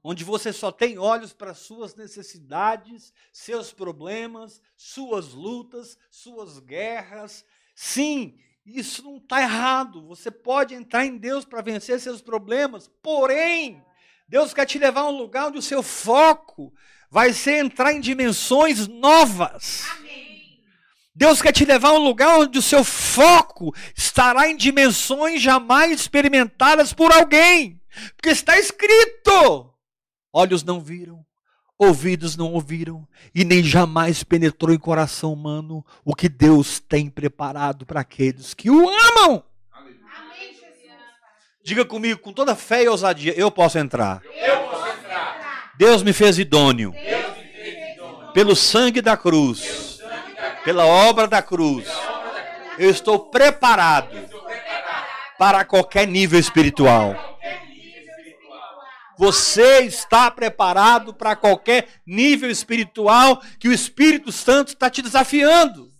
onde você só tem olhos para suas necessidades, seus problemas, suas lutas, suas guerras. Sim, isso não está errado. Você pode entrar em Deus para vencer seus problemas, porém, Deus quer te levar a um lugar onde o seu foco vai ser entrar em dimensões novas. Amém. Deus quer te levar a um lugar onde o seu foco estará em dimensões jamais experimentadas por alguém. Porque está escrito: olhos não viram, ouvidos não ouviram, e nem jamais penetrou em coração humano o que Deus tem preparado para aqueles que o amam. Amém. Diga comigo, com toda fé e ousadia, eu posso entrar. Eu posso entrar. Deus me fez idôneo me fez idôneo. pelo sangue da cruz, pela obra da cruz. Eu estou preparado Estou preparado para qualquer nível espiritual. para qualquer nível espiritual. Você está preparado para qualquer nível espiritual que o Espírito Santo está te desafiando.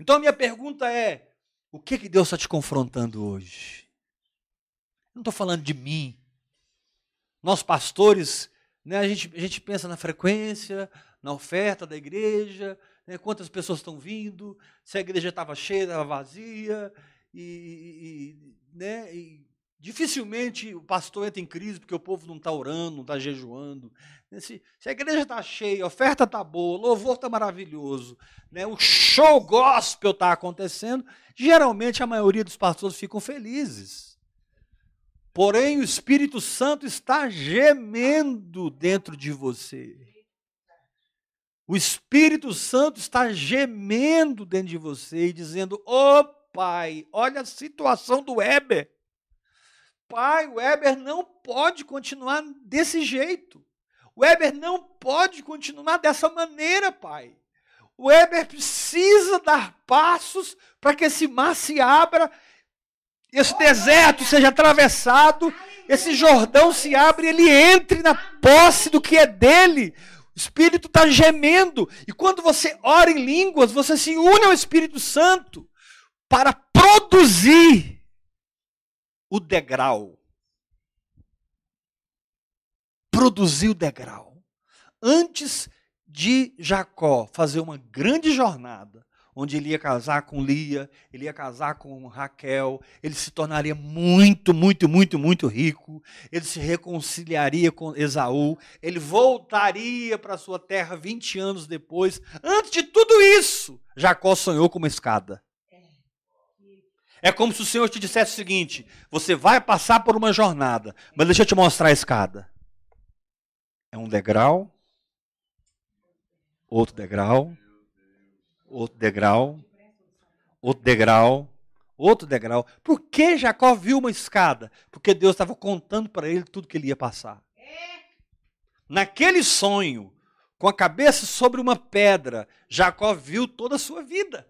Então, minha pergunta é: o que, que Deus está te confrontando hoje? Não estou falando de mim. Nós, pastores, né, a, gente, a gente pensa na frequência, na oferta da igreja, né, quantas pessoas estão vindo, se a igreja estava cheia, estava vazia, e, e- né, e dificilmente o pastor entra em crise porque o povo não está orando, não está jejuando. Né, Se, se a igreja está cheia, a oferta está boa, o louvor está maravilhoso, né, o show gospel está acontecendo, geralmente a maioria dos pastores ficam felizes. Porém, o Espírito Santo está gemendo dentro de você. O Espírito Santo está gemendo dentro de você e dizendo: Ô Pai, olha a situação do Weber. Pai, o Weber não pode continuar desse jeito. O Weber não pode continuar dessa maneira, Pai. O Weber precisa dar passos para que esse mar se abra, esse deserto seja atravessado, esse Jordão se abra e ele entre na posse do que é dele. O Espírito está gemendo. E quando você ora em línguas, você se une ao Espírito Santo para produzir o degrau. Produzir o degrau. Antes de Jacó fazer uma grande jornada, onde ele ia casar com Lia, ele ia casar com Raquel, ele se tornaria muito, muito, muito, muito rico, ele se reconciliaria com Esaú, ele voltaria para sua terra 20 anos depois. Antes de tudo isso, Jacó sonhou com uma escada. É como se o Senhor te dissesse o seguinte: você vai passar por uma jornada, mas deixa eu te mostrar a escada. É um degrau, outro degrau, outro degrau, outro degrau, outro degrau. Por que Jacó viu uma escada? Porque Deus estava contando para ele tudo que ele ia passar. Naquele sonho, com a cabeça sobre uma pedra, Jacó viu toda a sua vida.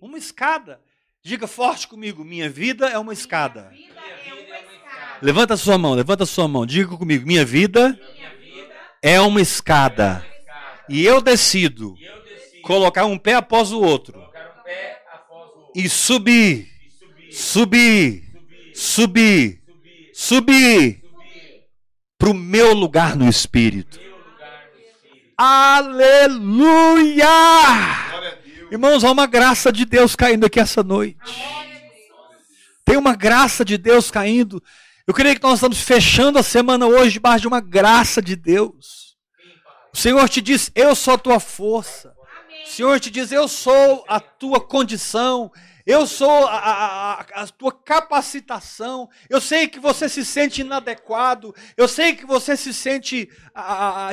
Uma escada. Diga forte comigo: minha vida é uma escada. Vida é uma escada. Levanta a sua mão, levanta a sua mão. Diga comigo: minha vida Minha vida é uma escada. é escada. E eu decido E eu decido colocar um pé após o outro um após o outro e subir, e subir, subir, subir, subir, subir, subir subir para o meu lugar no Espírito. meu lugar no Espírito. Aleluia! Irmãos, há uma graça de Deus caindo aqui essa noite. Tem uma graça de Deus caindo. Eu creio que nós estamos fechando a semana hoje debaixo de uma graça de Deus. O Senhor te diz: Eu sou a tua força. O Senhor te diz: Eu sou a tua condição, eu sou a, a, a, a tua capacitação. Eu sei que você se sente inadequado, eu sei que você se sente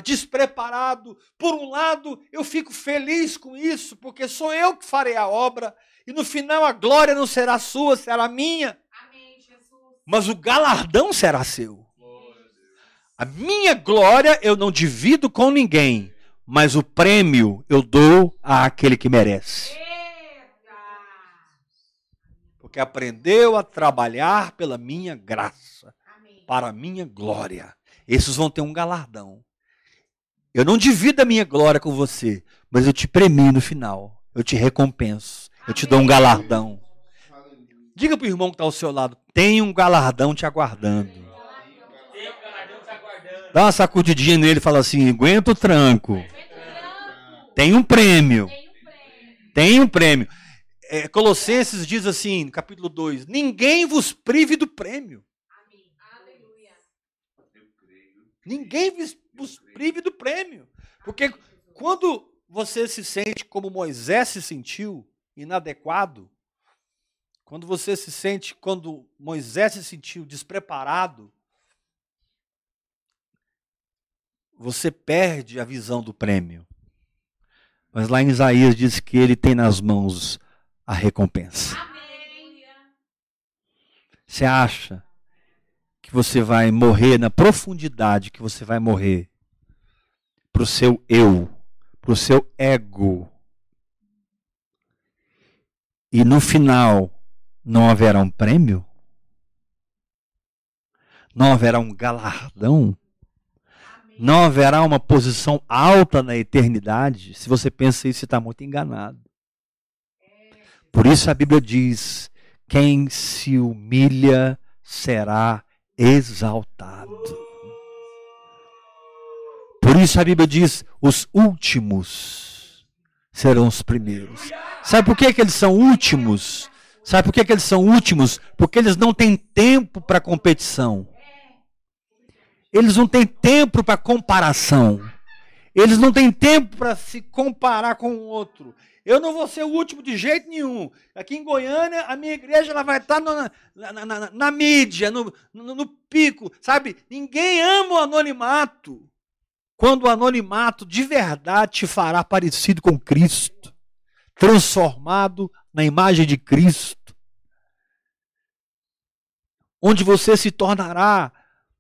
despreparado. Por um lado, eu fico feliz com isso, porque sou eu que farei a obra, e no final a glória não será sua, será minha, Amém, Jesus. mas o galardão será seu. A minha glória eu não divido com ninguém, mas o prêmio eu dou àquele que merece. Porque aprendeu a trabalhar pela minha graça, Amém. para a minha glória. Esses vão ter um galardão. Eu não divido a minha glória com você, mas eu te premio no final. Eu te recompenso. Eu te dou um galardão. Diga para o irmão que está ao seu lado: tem um galardão te aguardando. Tem um galardão te aguardando. Dá uma sacudidinha nele e fala assim: aguenta o tranco. Tem um prêmio. Tem um prêmio. Tem um prêmio. É, Colossenses diz assim, no capítulo 2: Ninguém vos prive do prêmio. Ninguém vos- vos prive do prêmio. Porque quando você se sente como Moisés se sentiu, inadequado, quando você se sente, quando Moisés se sentiu despreparado, você perde a visão do prêmio. Mas lá em Isaías diz que ele tem nas mãos a recompensa. Você acha que você vai morrer na profundidade que você vai morrer para o seu eu, para o seu ego. E no final não haverá um prêmio? Não haverá um galardão? Não haverá uma posição alta na eternidade? Se você pensa isso, você está muito enganado. Por isso a Bíblia diz: quem se humilha será exaltado. Por isso a Bíblia diz: os últimos serão os primeiros. Sabe por que, que eles são últimos? Sabe por que, que eles são últimos? Porque eles não têm tempo para competição. Eles não têm tempo para comparação. Eles não têm tempo para se comparar com o outro. Eu não vou ser o último de jeito nenhum. Aqui em Goiânia, a minha igreja ela vai estar no- na, na- na- na mídia, no, no- no pico, sabe? Ninguém ama o anonimato. Quando o anonimato de verdade te fará parecido com Cristo, transformado na imagem de Cristo, onde você se tornará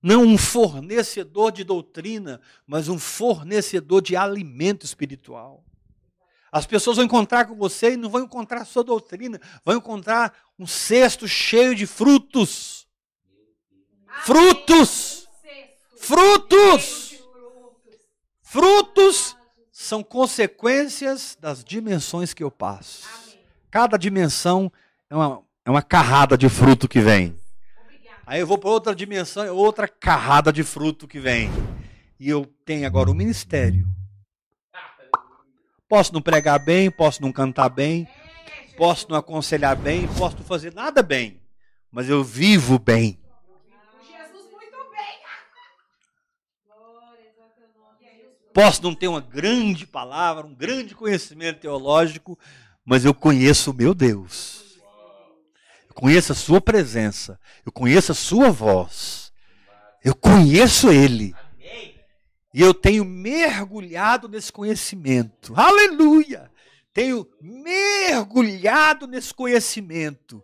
não um fornecedor de doutrina, mas um fornecedor de alimento espiritual. As pessoas vão encontrar com você e não vão encontrar sua doutrina, vão encontrar um cesto cheio de frutos. Frutos! Frutos! Frutos são consequências das dimensões que eu passo. Cada dimensão é uma, é uma carrada de fruto que vem. Aí eu vou para outra dimensão, é outra carrada de fruto que vem. E eu tenho agora o ministério. Posso não pregar bem, posso não cantar bem, posso não aconselhar bem, posso não fazer nada bem, mas eu vivo bem. Nome. Posso não ter uma grande palavra, um grande conhecimento teológico, mas eu conheço o meu Deus. Conheço a sua presença, eu conheço a sua voz. Eu conheço ele. E eu tenho mergulhado nesse conhecimento. Aleluia! Tenho mergulhado nesse conhecimento.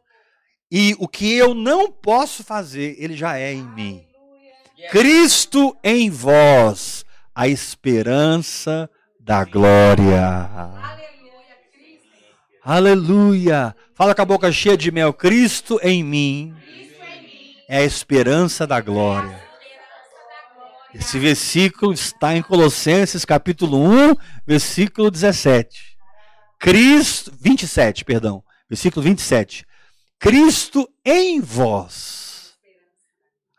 E o que eu não posso fazer, ele já é em mim. Cristo em vós, a esperança da glória. Aleluia. Aleluia! Fala com a boca cheia de mel. Cristo em mim é a. Esperança da glória. Esse versículo está em Colossenses capítulo 1, versículo 17. Cristo, 27, perdão. Versículo 27. Cristo em vós,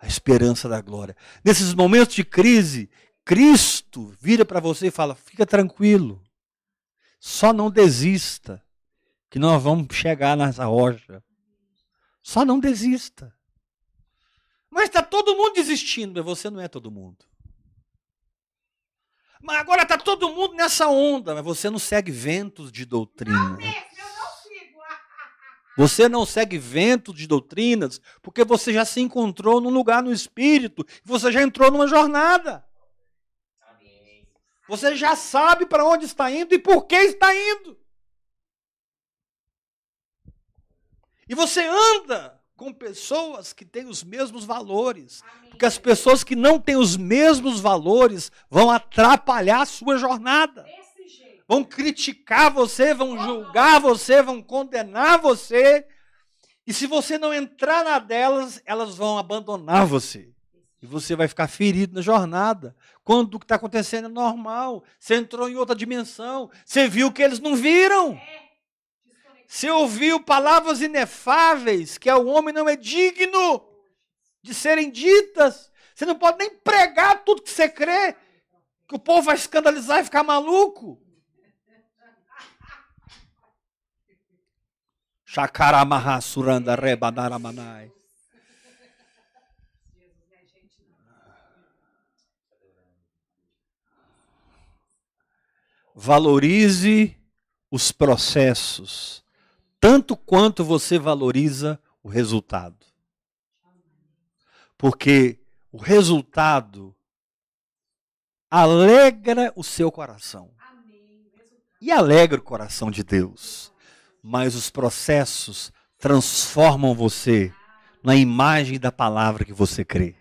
a esperança da glória. Nesses momentos de crise, Cristo vira para você e fala: fica tranquilo, só não desista, que nós vamos chegar nessa rocha. Só não desista. Mas está todo mundo desistindo, mas você não é todo mundo. Mas agora está todo mundo nessa onda, mas você não segue ventos de doutrina. Você não segue ventos de doutrinas, porque você já se encontrou num lugar no espírito, você já entrou numa jornada. Você já sabe para onde está indo e por que está indo. E você anda com pessoas que têm os mesmos valores. Amém. Porque as pessoas que não têm os mesmos valores vão atrapalhar a sua jornada. Vão criticar você, vão julgar você, vão condenar você. E se você não entrar na delas, elas vão abandonar você. E você vai ficar ferido na jornada. Quando o que está acontecendo é normal. Você entrou em outra dimensão. Você viu que eles não viram. É. Você ouviu palavras inefáveis que o homem não é digno de serem ditas. Você não pode nem pregar tudo que você crê, que o povo vai escandalizar e ficar maluco. Shakaramaha suranda? Valorize os processos, tanto quanto você valoriza o resultado. Porque o resultado alegra o seu coração e alegra o coração de Deus. Mas os processos transformam você na imagem da palavra que você crê.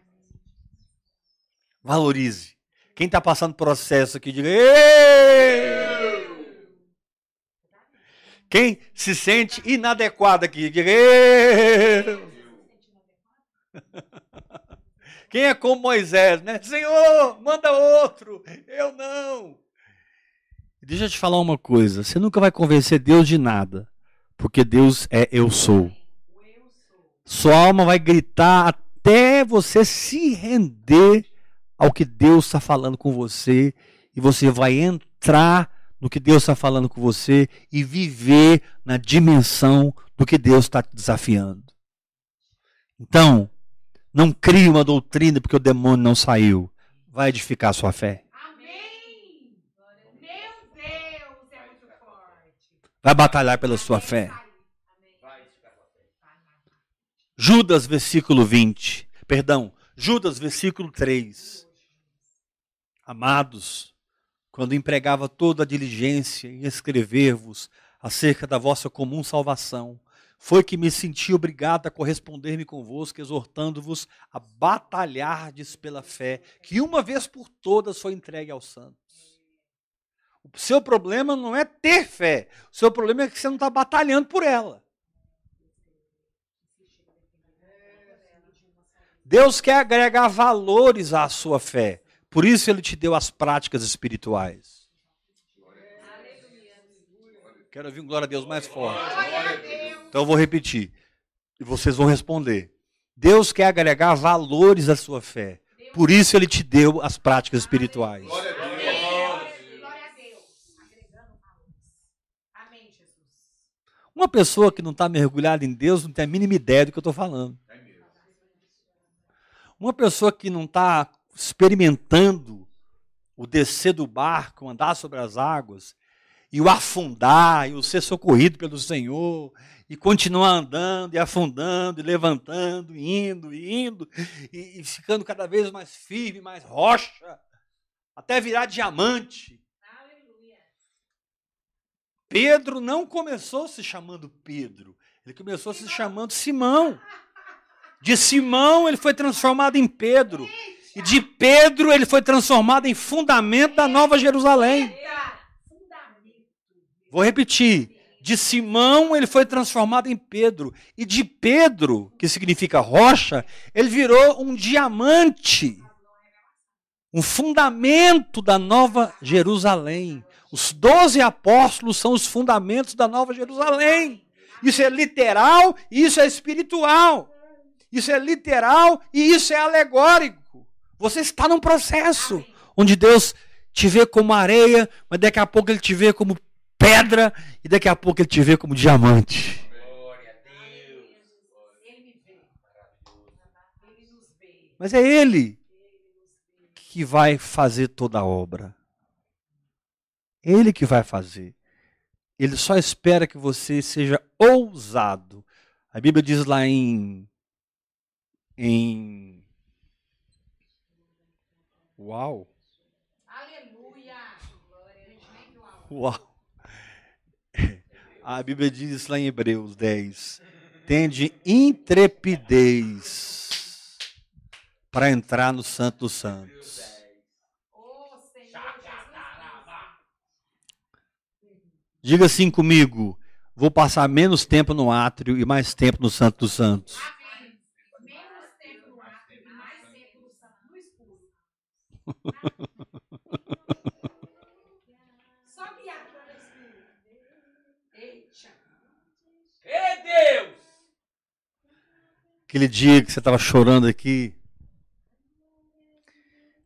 Valorize. Quem está passando processo aqui, diga. "Ei!" Quem se sente inadequado aqui! Quem é como Moisés, né? Senhor, manda outro. Eu não. Deixa eu te falar uma coisa. Você nunca vai convencer Deus de nada. Porque Deus é eu sou. Sua alma vai gritar até você se render ao que Deus está falando com você. E você vai entrar no que Deus está falando com você e viver na dimensão do que Deus está te desafiando. Então, não crie uma doutrina porque o demônio não saiu. Vai edificar a sua fé. Amém. Meu Deus, é muito forte. Vai batalhar pela sua fé. Judas, versículo 20. Perdão, Judas, versículo 3. Amados, quando empregava toda a diligência em escrever-vos acerca da vossa comum salvação, foi que me senti obrigado a corresponder-me convosco, exortando-vos a batalhardes pela fé, que uma vez por todas foi entregue aos santos. O seu problema não é ter fé, o seu problema é que você não está batalhando por ela. Deus quer agregar valores à sua fé. Por isso ele te deu as práticas espirituais. Quero ouvir um glória a Deus mais forte. Então eu vou repetir. E vocês vão responder. Deus quer agregar valores à sua fé. Por isso ele te deu as práticas espirituais. Glória a Deus. Glória a Deus. Agregando valores. Amém, Jesus. Uma pessoa que não está mergulhada em Deus não tem a mínima ideia do que eu estou falando. É mesmo. Uma pessoa que não está experimentando o descer do barco, andar sobre as águas, e o afundar, e o ser socorrido pelo Senhor, e continuar andando, e afundando, e levantando, e indo, e indo, e, e ficando cada vez mais firme, mais rocha, até virar diamante. Aleluia. Pedro não começou se chamando Pedro, ele começou se chamando Simão. De Simão ele foi transformado em Pedro. E de Pedro ele foi transformado em fundamento da Nova Jerusalém. Vou repetir. De Simão ele foi transformado em Pedro. E de Pedro, que significa rocha, ele virou um diamante. Um fundamento da Nova Jerusalém. Os doze apóstolos são os fundamentos da Nova Jerusalém. Isso é literal e isso é espiritual. Isso é literal e isso é alegórico. Você está num processo onde Deus te vê como areia, mas daqui a pouco ele te vê como pedra e daqui a pouco ele te vê como diamante. Glória a Deus. Ele me vê. Ele nos vê. Mas é ele que vai fazer toda a obra. Ele que vai fazer. Ele só espera que você seja ousado. A Bíblia diz lá em. em Uau! Aleluia. Uau! A Bíblia diz lá em Hebreus 10: tende intrepidez para entrar no Santo dos Santos. Jesus. Diga assim comigo: vou passar menos tempo no átrio e mais tempo no Santo dos Santos. Amém. Menos tempo no átrio e mais tempo no santo, no escuro. Sobe a escuro. Eita. Ei, Deus! Aquele dia que você estava chorando aqui.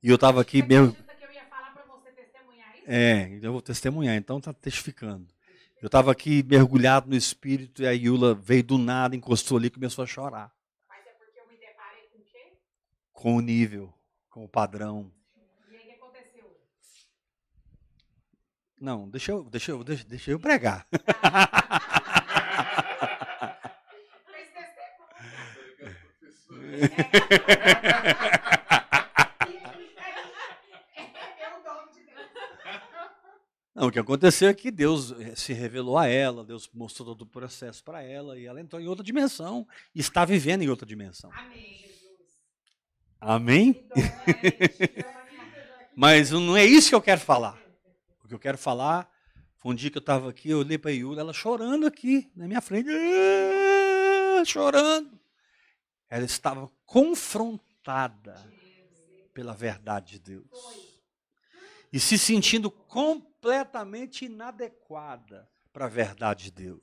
E eu estava aqui mesmo. acredita que eu ia falar para você testemunhar isso? É, eu vou testemunhar, então tá testificando. Eu estava aqui mergulhado no espírito e a Yula veio do nada, encostou ali e começou a chorar. Mas é porque eu me deparei com o quê? Com o nível, com o padrão. E aí o que aconteceu? Não, deixa eu, deixa eu, deixa, deixa eu pregar. É. Não, o que aconteceu é que Deus eh, se revelou a ela, Deus mostrou todo o processo para ela e ela entrou em outra dimensão e está vivendo em outra dimensão. Amém, Jesus. Amém? Minha vida. Mas não é isso que eu quero falar. Que eu quero falar foi um dia que eu estava aqui, eu olhei para a Yula, ela chorando aqui na minha frente, ah, chorando. Ela estava confrontada pela verdade de Deus e se sentindo completamente inadequada para a verdade de Deus.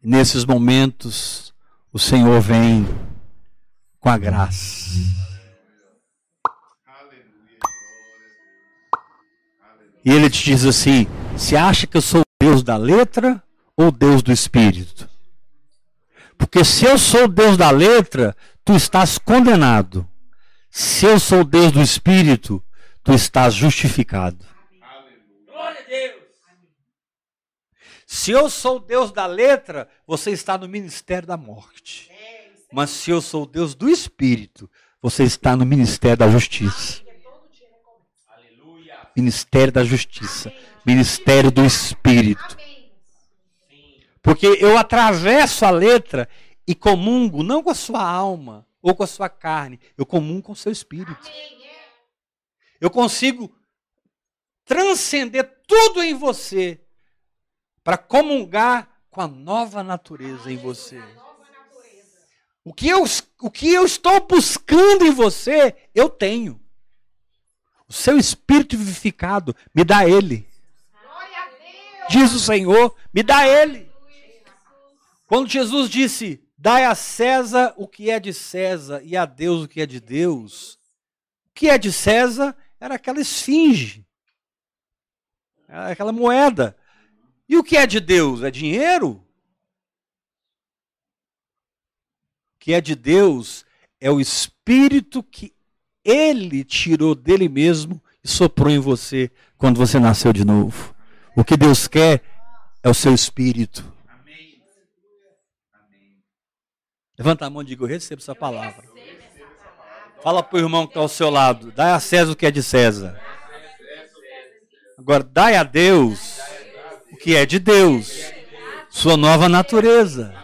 E nesses momentos, o Senhor vem com a graça. E ele te diz assim: você acha que eu sou Deus da letra ou Deus do espírito? Porque se eu sou Deus da letra, tu estás condenado. Se eu sou Deus do espírito, tu estás justificado. Glória a Deus! Se eu sou Deus da letra, você está no ministério da morte. É, Mas se eu sou Deus do espírito, você está no ministério da justiça. é todo dia recomeça. Aleluia! Ministério da justiça. Ministério do espírito. Porque eu atravesso a letra e comungo não com a sua alma ou com a sua carne, eu comungo com o seu espírito. Eu consigo transcender tudo em você para comungar com a nova natureza em você. O que, eu, o que eu estou buscando em você, eu tenho. O seu espírito vivificado, me dá ele. Diz o Senhor, me dá ele. Quando Jesus disse: Dai a César o que é de César e a Deus o que é de Deus. O que é de César era aquela esfinge, era aquela moeda. E o que é de Deus? É dinheiro? O que é de Deus é o espírito que ele tirou dele mesmo e soprou em você quando você nasceu de novo. O que Deus quer é o seu espírito. Levanta a mão e diga: Eu recebo essa palavra. Fala para o irmão que está ao seu lado: Dai a César o que é de César. Agora, dai a Deus o que é de Deus. Sua nova natureza.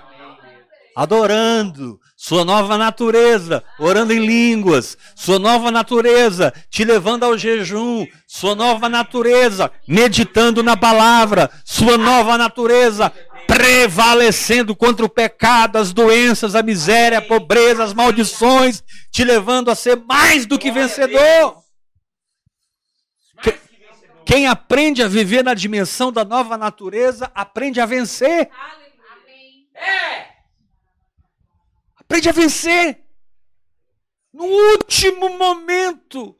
Adorando. Sua nova natureza. Orando em línguas. Sua nova natureza. Te levando ao jejum. Sua nova natureza. Meditando na palavra. Sua nova natureza. Prevalecendo contra o pecado, as doenças, a miséria, a pobreza, as maldições. Te levando a ser mais do que vencedor. Quem aprende a viver na dimensão da nova natureza, aprende a vencer. É! Aprende a vencer. No último momento,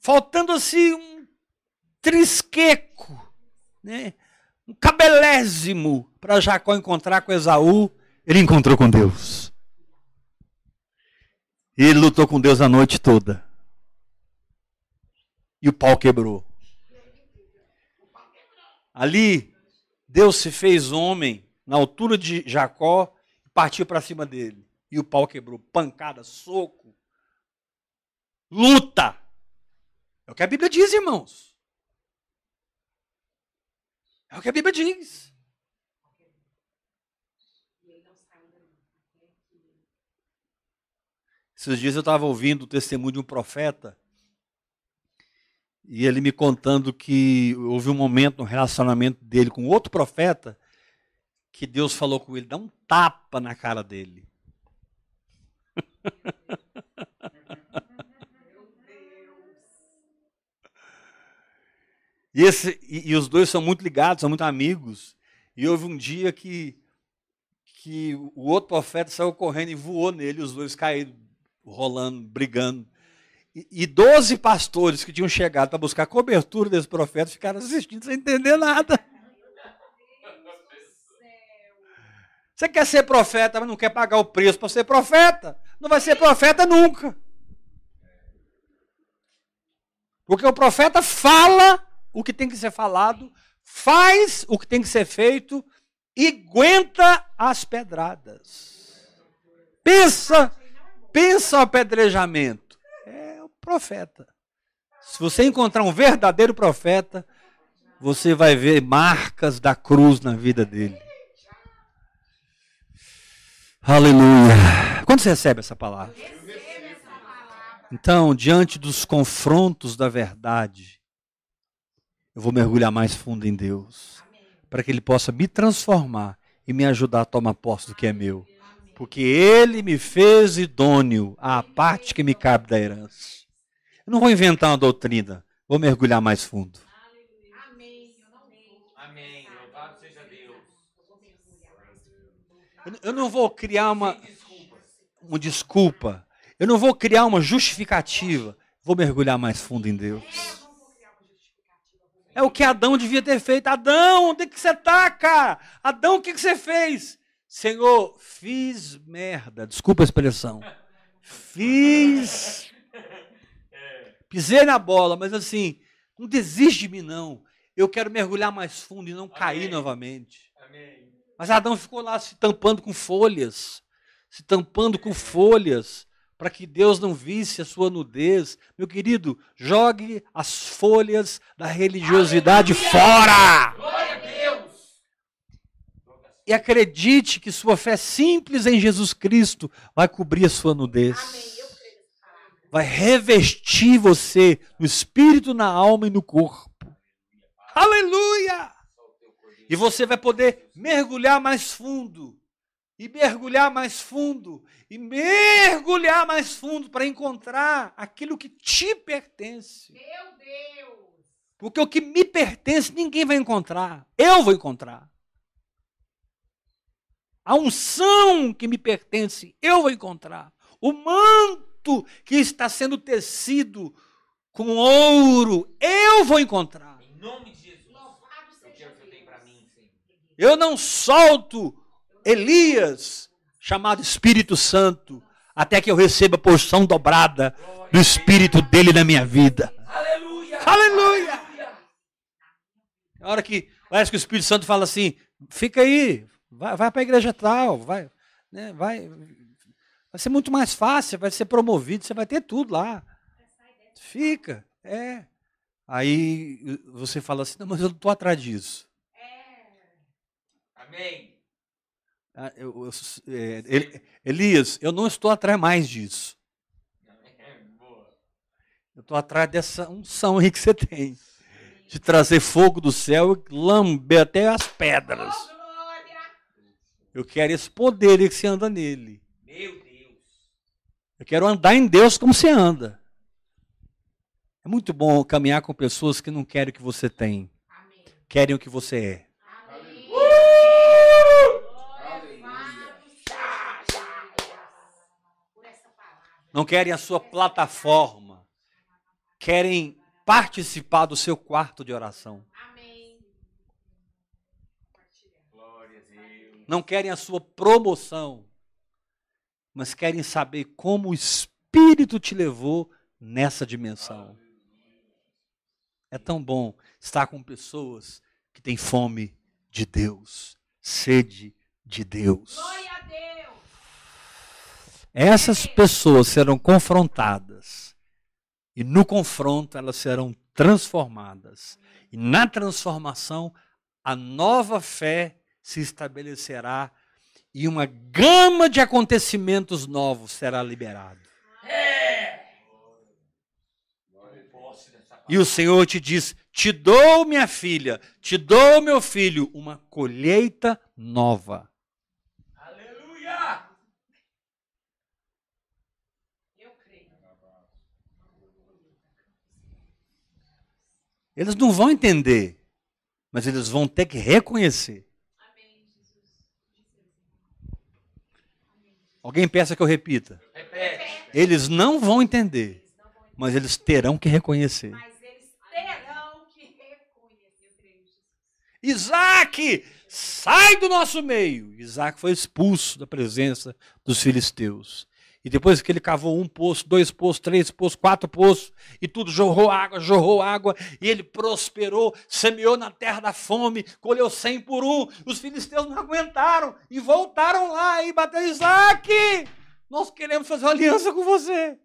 faltando assim um trisqueco, né? um cabelésimo para Jacó encontrar com Esaú, ele encontrou com Deus. E ele lutou com Deus a noite toda. E o pau quebrou. Ali, Deus se fez homem na altura de Jacó partiu para cima dele. E o pau quebrou. Pancada, soco, luta. É o que a Bíblia diz, irmãos. É o que a Bíblia diz. Esses dias eu estava ouvindo o testemunho de um profeta e ele me contando que houve um momento no relacionamento dele com outro profeta que Deus falou com ele, dá um tapa na cara dele. E, esse, e, e, os dois são muito ligados, são muito amigos. E houve um dia que, que o outro profeta saiu correndo e voou nele, os dois caíram, rolando, brigando. E, doze pastores que tinham chegado para buscar cobertura desse profeta ficaram assistindo sem entender nada. Você quer ser profeta, mas não quer pagar o preço para ser profeta? Não vai ser profeta nunca. Porque o profeta fala o que tem que ser falado, faz o que tem que ser feito e aguenta as pedradas. Pensa, pensa o apedrejamento. É o profeta. Se você encontrar um verdadeiro profeta, você vai ver marcas da cruz na vida dele. Aleluia. Quando você recebe essa palavra? Então, diante dos confrontos da verdade, eu vou mergulhar mais fundo em Deus, para que Ele possa me transformar e me ajudar a tomar posse do que é meu. Porque Ele me fez idôneo à parte que me cabe da herança. Eu não vou inventar uma doutrina, vou mergulhar mais fundo. Amém. Louvado seja Deus. Eu não vou criar uma, uma desculpa. Eu não vou criar uma justificativa. Vou mergulhar mais fundo em Deus. É o que Adão devia ter feito. Adão, onde é que você está, cara? Adão, o que, que você fez? Senhor, fiz merda. Desculpa a expressão. Fiz. Pisei na bola, mas assim, não desiste de mim, não. Eu quero mergulhar mais fundo e não cair Amém. novamente. Amém. Mas Adão ficou lá se tampando com folhas, se tampando com folhas, para que Deus não visse a sua nudez. Meu querido, jogue as folhas da religiosidade Aleluia! fora! Glória a Deus. E acredite que sua fé simples em Jesus Cristo vai cobrir a sua nudez. Vai revestir você no espírito, na alma e no corpo. Aleluia! E você vai poder mergulhar mais fundo. E mergulhar mais fundo. E mergulhar mais fundo para encontrar aquilo que te pertence. Meu Deus! Porque o que me pertence ninguém vai encontrar. Eu vou encontrar. A unção que me pertence, eu vou encontrar. O manto que está sendo tecido com ouro, eu vou encontrar. Em nome de Jesus. Louvado Eu seja quero o que você tem para Deus. mim, Senhor. Eu não solto Elias, chamado Espírito Santo, até que eu receba a porção dobrada do Espírito dele na minha vida. Aleluia. Aleluia! Na hora que parece que o Espírito Santo fala assim: fica aí, vai, vai para a igreja tal, vai, né, vai, vai ser muito mais fácil, vai ser promovido, você vai ter tudo lá. Fica, é. Aí você fala assim: não, mas eu não estou atrás disso. Amém. Ah, eu- eu- é, Eli- Elias, eu não estou atrás mais disso. Boa. Eu estou atrás dessa unção aí que você tem. De trazer fogo do céu e lamber até as pedras. Oh! Eu quero esse poder aí que você anda nele. Meu Deus. Eu quero andar em Deus como você anda. É muito bom caminhar com pessoas que não querem o que você tem, Amém. querem o que você é. Amém. Aleluia. Por essa palavra. Não querem a sua plataforma, querem participar do seu quarto de oração. Amém. Não querem a sua promoção, mas querem saber como o Espírito te levou nessa dimensão. É tão bom estar com pessoas que têm fome de Deus, sede de Deus. Glória a Deus. Essas pessoas serão confrontadas. E no confronto elas serão transformadas. E na transformação, a nova fé se estabelecerá e uma gama de acontecimentos novos será liberada. E o Senhor te diz: Te dou, minha filha, te dou, meu filho, uma colheita nova. Aleluia! Eu creio. Eles não vão entender, mas eles vão ter que reconhecer. Amém. Alguém peça que eu repita? Repete. Eles não vão entender, mas eles terão que reconhecer. Mas eles terão que reconhecer. Isaac, sai do nosso meio. Isaac foi expulso da presença dos filisteus. E depois que ele cavou um poço, dois poços, três poços, quatro poços, e tudo jorrou água, jorrou água, e ele prosperou, semeou na terra da fome, colheu cem por um. Os filisteus não aguentaram e voltaram lá e bateram Isaac. Nós queremos fazer uma aliança com você.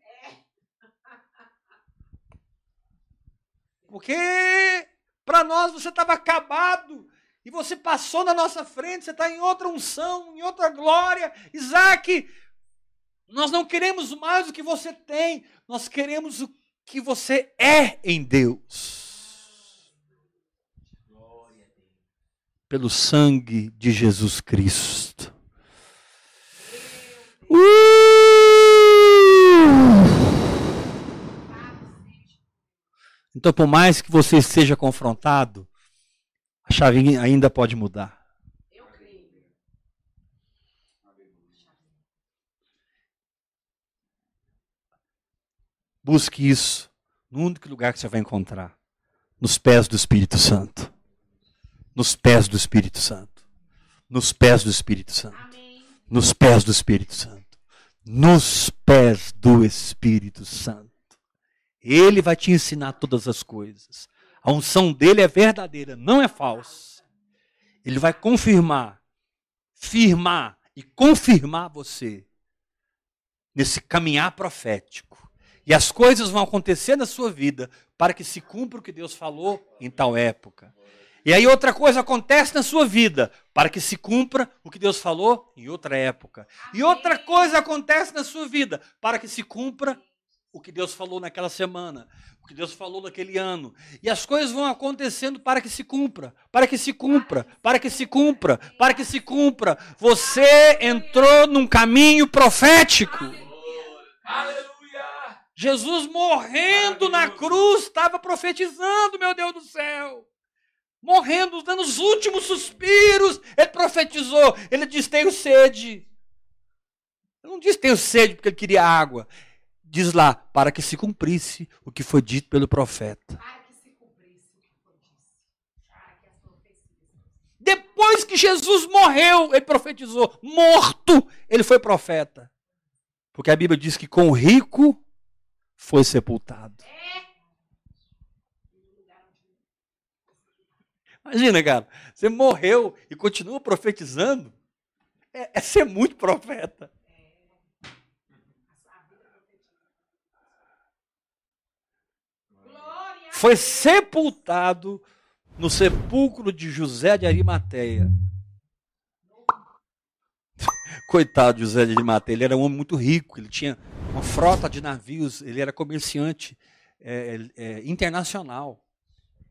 Porque para nós você estava acabado. E você passou na nossa frente, você está em outra unção, em outra glória. Isaac, nós não queremos mais o que você tem, nós queremos o que você é em Deus. Pelo sangue de Jesus Cristo. Uh! Então, por mais que você esteja confrontado, a chave ainda pode mudar. Busque isso no único lugar que você vai encontrar: nos pés do Espírito Santo. Nos pés do Espírito Santo. Nos pés do Espírito Santo. Amém. Nos pés do Espírito Santo. Nos pés do Espírito Santo. Ele vai te ensinar todas as coisas. A unção dele é verdadeira, não é falsa. Ele vai confirmar, firmar e confirmar você nesse caminhar profético. E as coisas vão acontecer na sua vida para que se cumpra o que Deus falou em tal época. E aí outra coisa acontece na sua vida para que se cumpra o que Deus falou em outra época. E outra coisa acontece na sua vida para que se cumpra o que Deus falou naquela semana, o que Deus falou naquele ano. E as coisas vão acontecendo para que se cumpra, para que se cumpra, para que se cumpra, para que se cumpra. Você entrou num caminho profético. Aleluia! Jesus morrendo na cruz estava profetizando, meu Deus do céu. Morrendo, dando os últimos suspiros, ele profetizou. Ele disse: Tenho sede. Ele não disse tenho sede porque ele queria água. Diz lá, para que se cumprisse o que foi dito pelo profeta. Para que se cumprisse o que foi dito. Para que as profecias. Depois que Jesus morreu, ele profetizou. Morto, ele foi profeta. Porque a Bíblia diz que com o rico foi sepultado. Imagina, cara, você morreu e continua profetizando. É, é ser muito profeta. Foi sepultado no sepulcro de José de Arimateia. Coitado de José de Arimateia, ele era um homem muito rico, ele tinha uma frota de navios, ele era comerciante é, é, internacional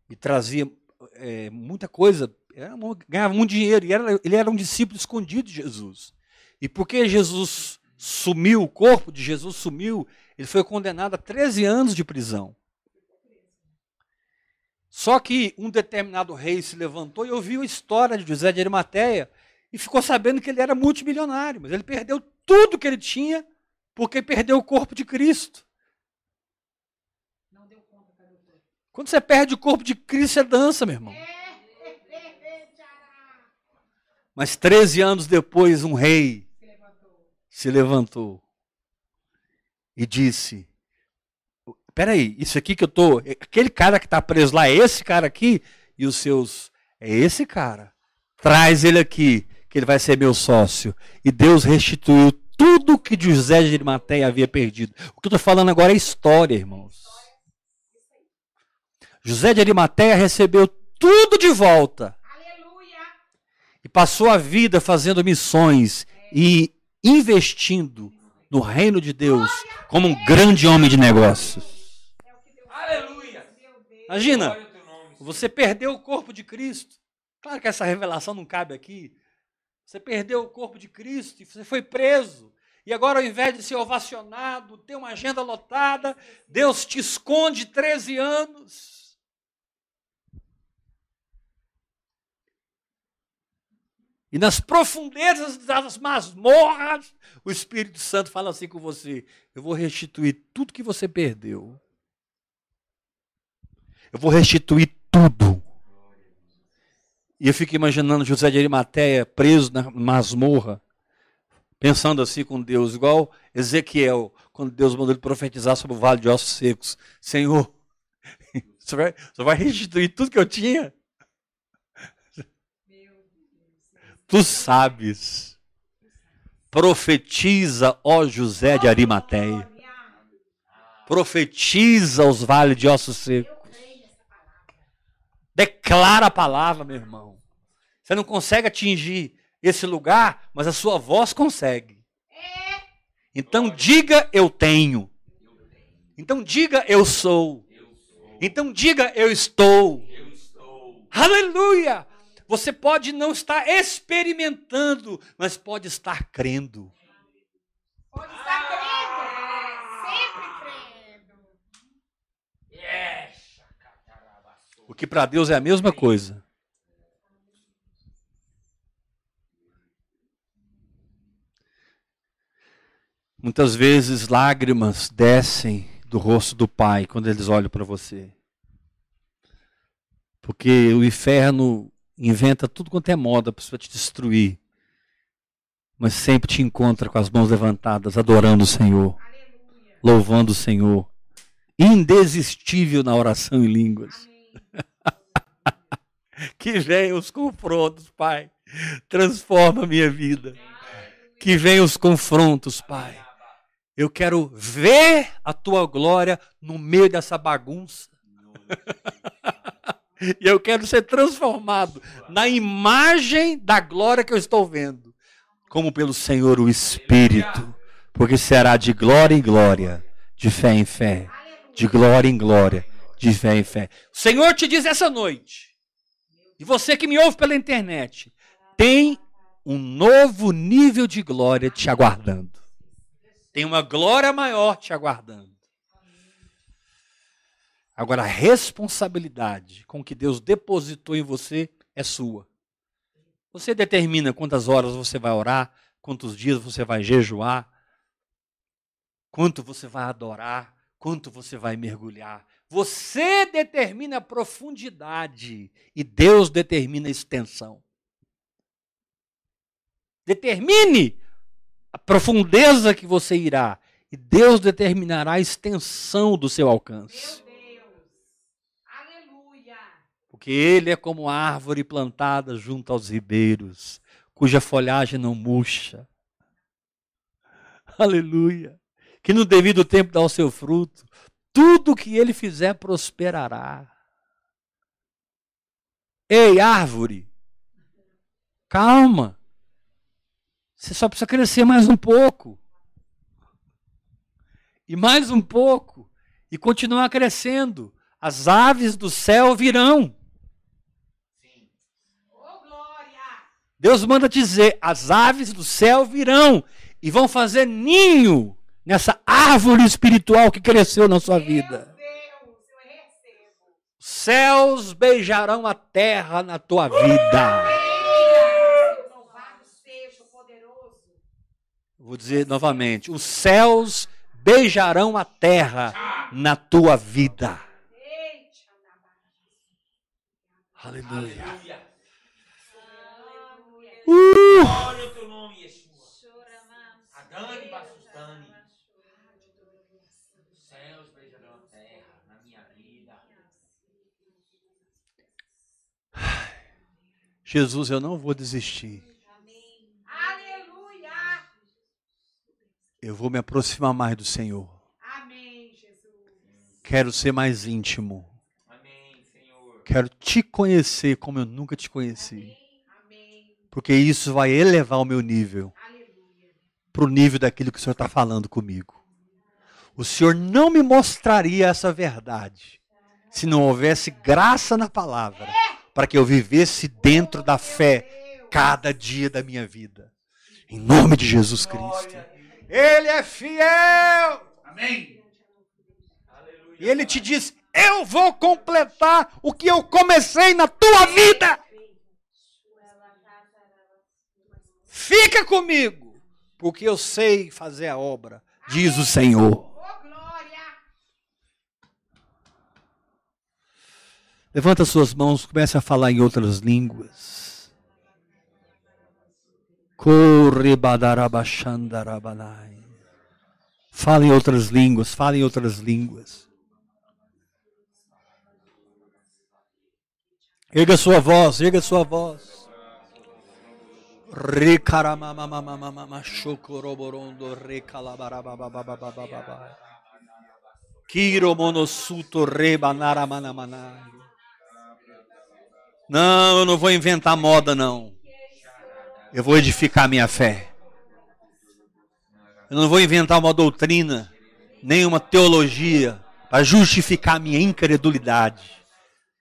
e trazia é, muita coisa, um- ganhava muito dinheiro, e era- ele era um discípulo escondido de Jesus. E porque Jesus sumiu, o corpo de Jesus sumiu, ele foi condenado a 13 anos de prisão. Só que um determinado rei se levantou e ouviu a história de José de Arimateia e ficou sabendo que ele era multimilionário, mas ele perdeu tudo que ele tinha porque perdeu o corpo de Cristo. Quando você perde o corpo de Cristo, você dança, meu irmão. Mas 13 anos depois, um rei Se levantou. se levantou e disse: peraí, isso aqui que eu tô. Aquele cara que está preso lá é esse cara aqui? E os seus. É esse cara. Traz ele aqui, que ele vai ser meu sócio. E Deus restituiu tudo que José de Arimateia havia perdido. O que eu estou falando agora é história, irmãos. José de Arimateia recebeu tudo de volta Aleluia. e passou a vida fazendo missões e investindo no reino de Deus como um grande homem de negócios. É Aleluia. Imagina, você perdeu o corpo de Cristo. Claro que essa revelação não cabe aqui. Você perdeu o corpo de Cristo e você foi preso. E agora, ao invés de ser ovacionado, ter uma agenda lotada, Deus te esconde 13 anos. E nas profundezas das masmorras, o Espírito Santo fala assim com você: Eu vou restituir tudo que você perdeu. Eu vou restituir tudo. E eu fico imaginando José de Arimateia preso na masmorra, pensando assim com Deus, igual Ezequiel, quando Deus mandou ele profetizar sobre o vale de ossos secos. Senhor, você vai, você vai restituir tudo que eu tinha? Tu sabes. Profetiza, ó José de Arimateia. Profetiza os vales de ossos secos. Declara a palavra, meu irmão. Você não consegue atingir esse lugar, mas a sua voz consegue. Então diga eu tenho. Então diga eu sou. Então diga. Eu estou. Aleluia! Você pode não estar experimentando, mas pode estar crendo. Pode estar crendo. Sempre crendo. Yes. Chacatarabaçu. O que para Deus é a mesma coisa. Muitas vezes lágrimas descem do rosto do Pai quando eles olham para você. Porque o inferno inventa tudo quanto é moda para te destruir. Mas sempre te encontra com as mãos levantadas, adorando o Senhor, Aleluia. louvando o Senhor. Indesistível na oração em línguas. Que venham os confrontos, Pai. Transforma a minha vida. Que venham os confrontos, Pai. Eu quero ver a tua glória no meio dessa bagunça. e eu quero ser transformado na imagem da glória que eu estou vendo, como pelo Senhor o Espírito, porque será de glória em glória, de fé em fé, de glória em glória, de fé em fé. O Senhor te diz essa noite, e você que me ouve pela internet, tem um novo nível de glória te aguardando. Tem uma glória maior te aguardando. Agora, a responsabilidade com que Deus depositou em você é sua. Você determina quantas horas você vai orar, quantos dias você vai jejuar, quanto você vai adorar, quanto você vai mergulhar. Você determina a profundidade e Deus determina a extensão. Determine a profundeza que você irá e Deus determinará a extensão do seu alcance. Meu Deus. Aleluia. Porque ele é como árvore plantada junto aos ribeiros, cuja folhagem não murcha. Aleluia. Que no devido tempo dá o seu fruto. Tudo que ele fizer prosperará. Ei, árvore, calma. Você só precisa crescer mais um pouco. E mais um pouco. E continuar crescendo. As aves do céu virão. Ô, glória. Deus manda dizer: as aves do céu virão e vão fazer ninho nessa árvore espiritual que cresceu na sua vida. Céus beijarão a terra na tua vida. Vou dizer novamente: os céus beijarão a terra na tua vida. Aleluia. Uh! Glória ao teu nome, Yeshua. Adane Bastustani. Os céus beijarão a terra. Jesus, eu não vou desistir. Eu vou me aproximar mais do Senhor. Quero ser mais íntimo. Quero te conhecer como eu nunca te conheci. Porque isso vai elevar o meu nível para o nível daquilo que o Senhor está falando comigo. O Senhor não me mostraria essa verdade se não houvesse graça na palavra para que eu vivesse dentro da fé cada dia da minha vida. Em nome de Jesus Cristo. Ele é fiel. Amém. E ele te diz: Eu vou completar o que eu comecei na tua vida. Fica comigo, porque eu sei fazer a obra, diz o Senhor. Ô, glória. Levanta suas mãos, comece a falar em outras línguas. Fala em outras línguas, fala em outras línguas. Erga sua voz, erga sua voz. Kiro monosuto rebanaramanamana. Não, eu não vou inventar moda, não. Eu vou edificar minha fé. Eu não vou inventar uma doutrina, nem uma teologia para justificar minha incredulidade.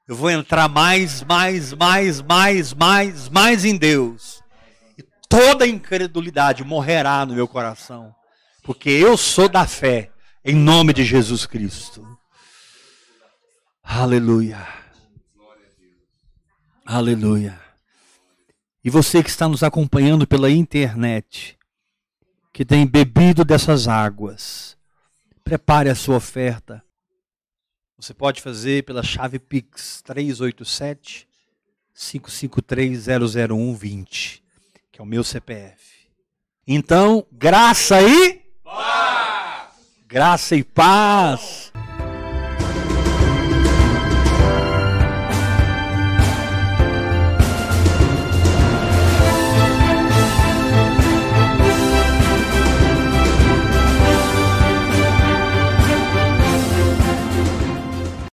Eu vou entrar mais, mais, mais, mais, mais, mais em Deus. E toda incredulidade morrerá no meu coração. Porque eu sou da fé, em nome de Jesus Cristo. Aleluia. Aleluia. E você que está nos acompanhando pela internet, que tem bebido dessas águas, prepare a sua oferta. Você pode fazer pela chave Pix 387 553 00120, que é o meu CPF. Então, graça e Paz! graça e paz.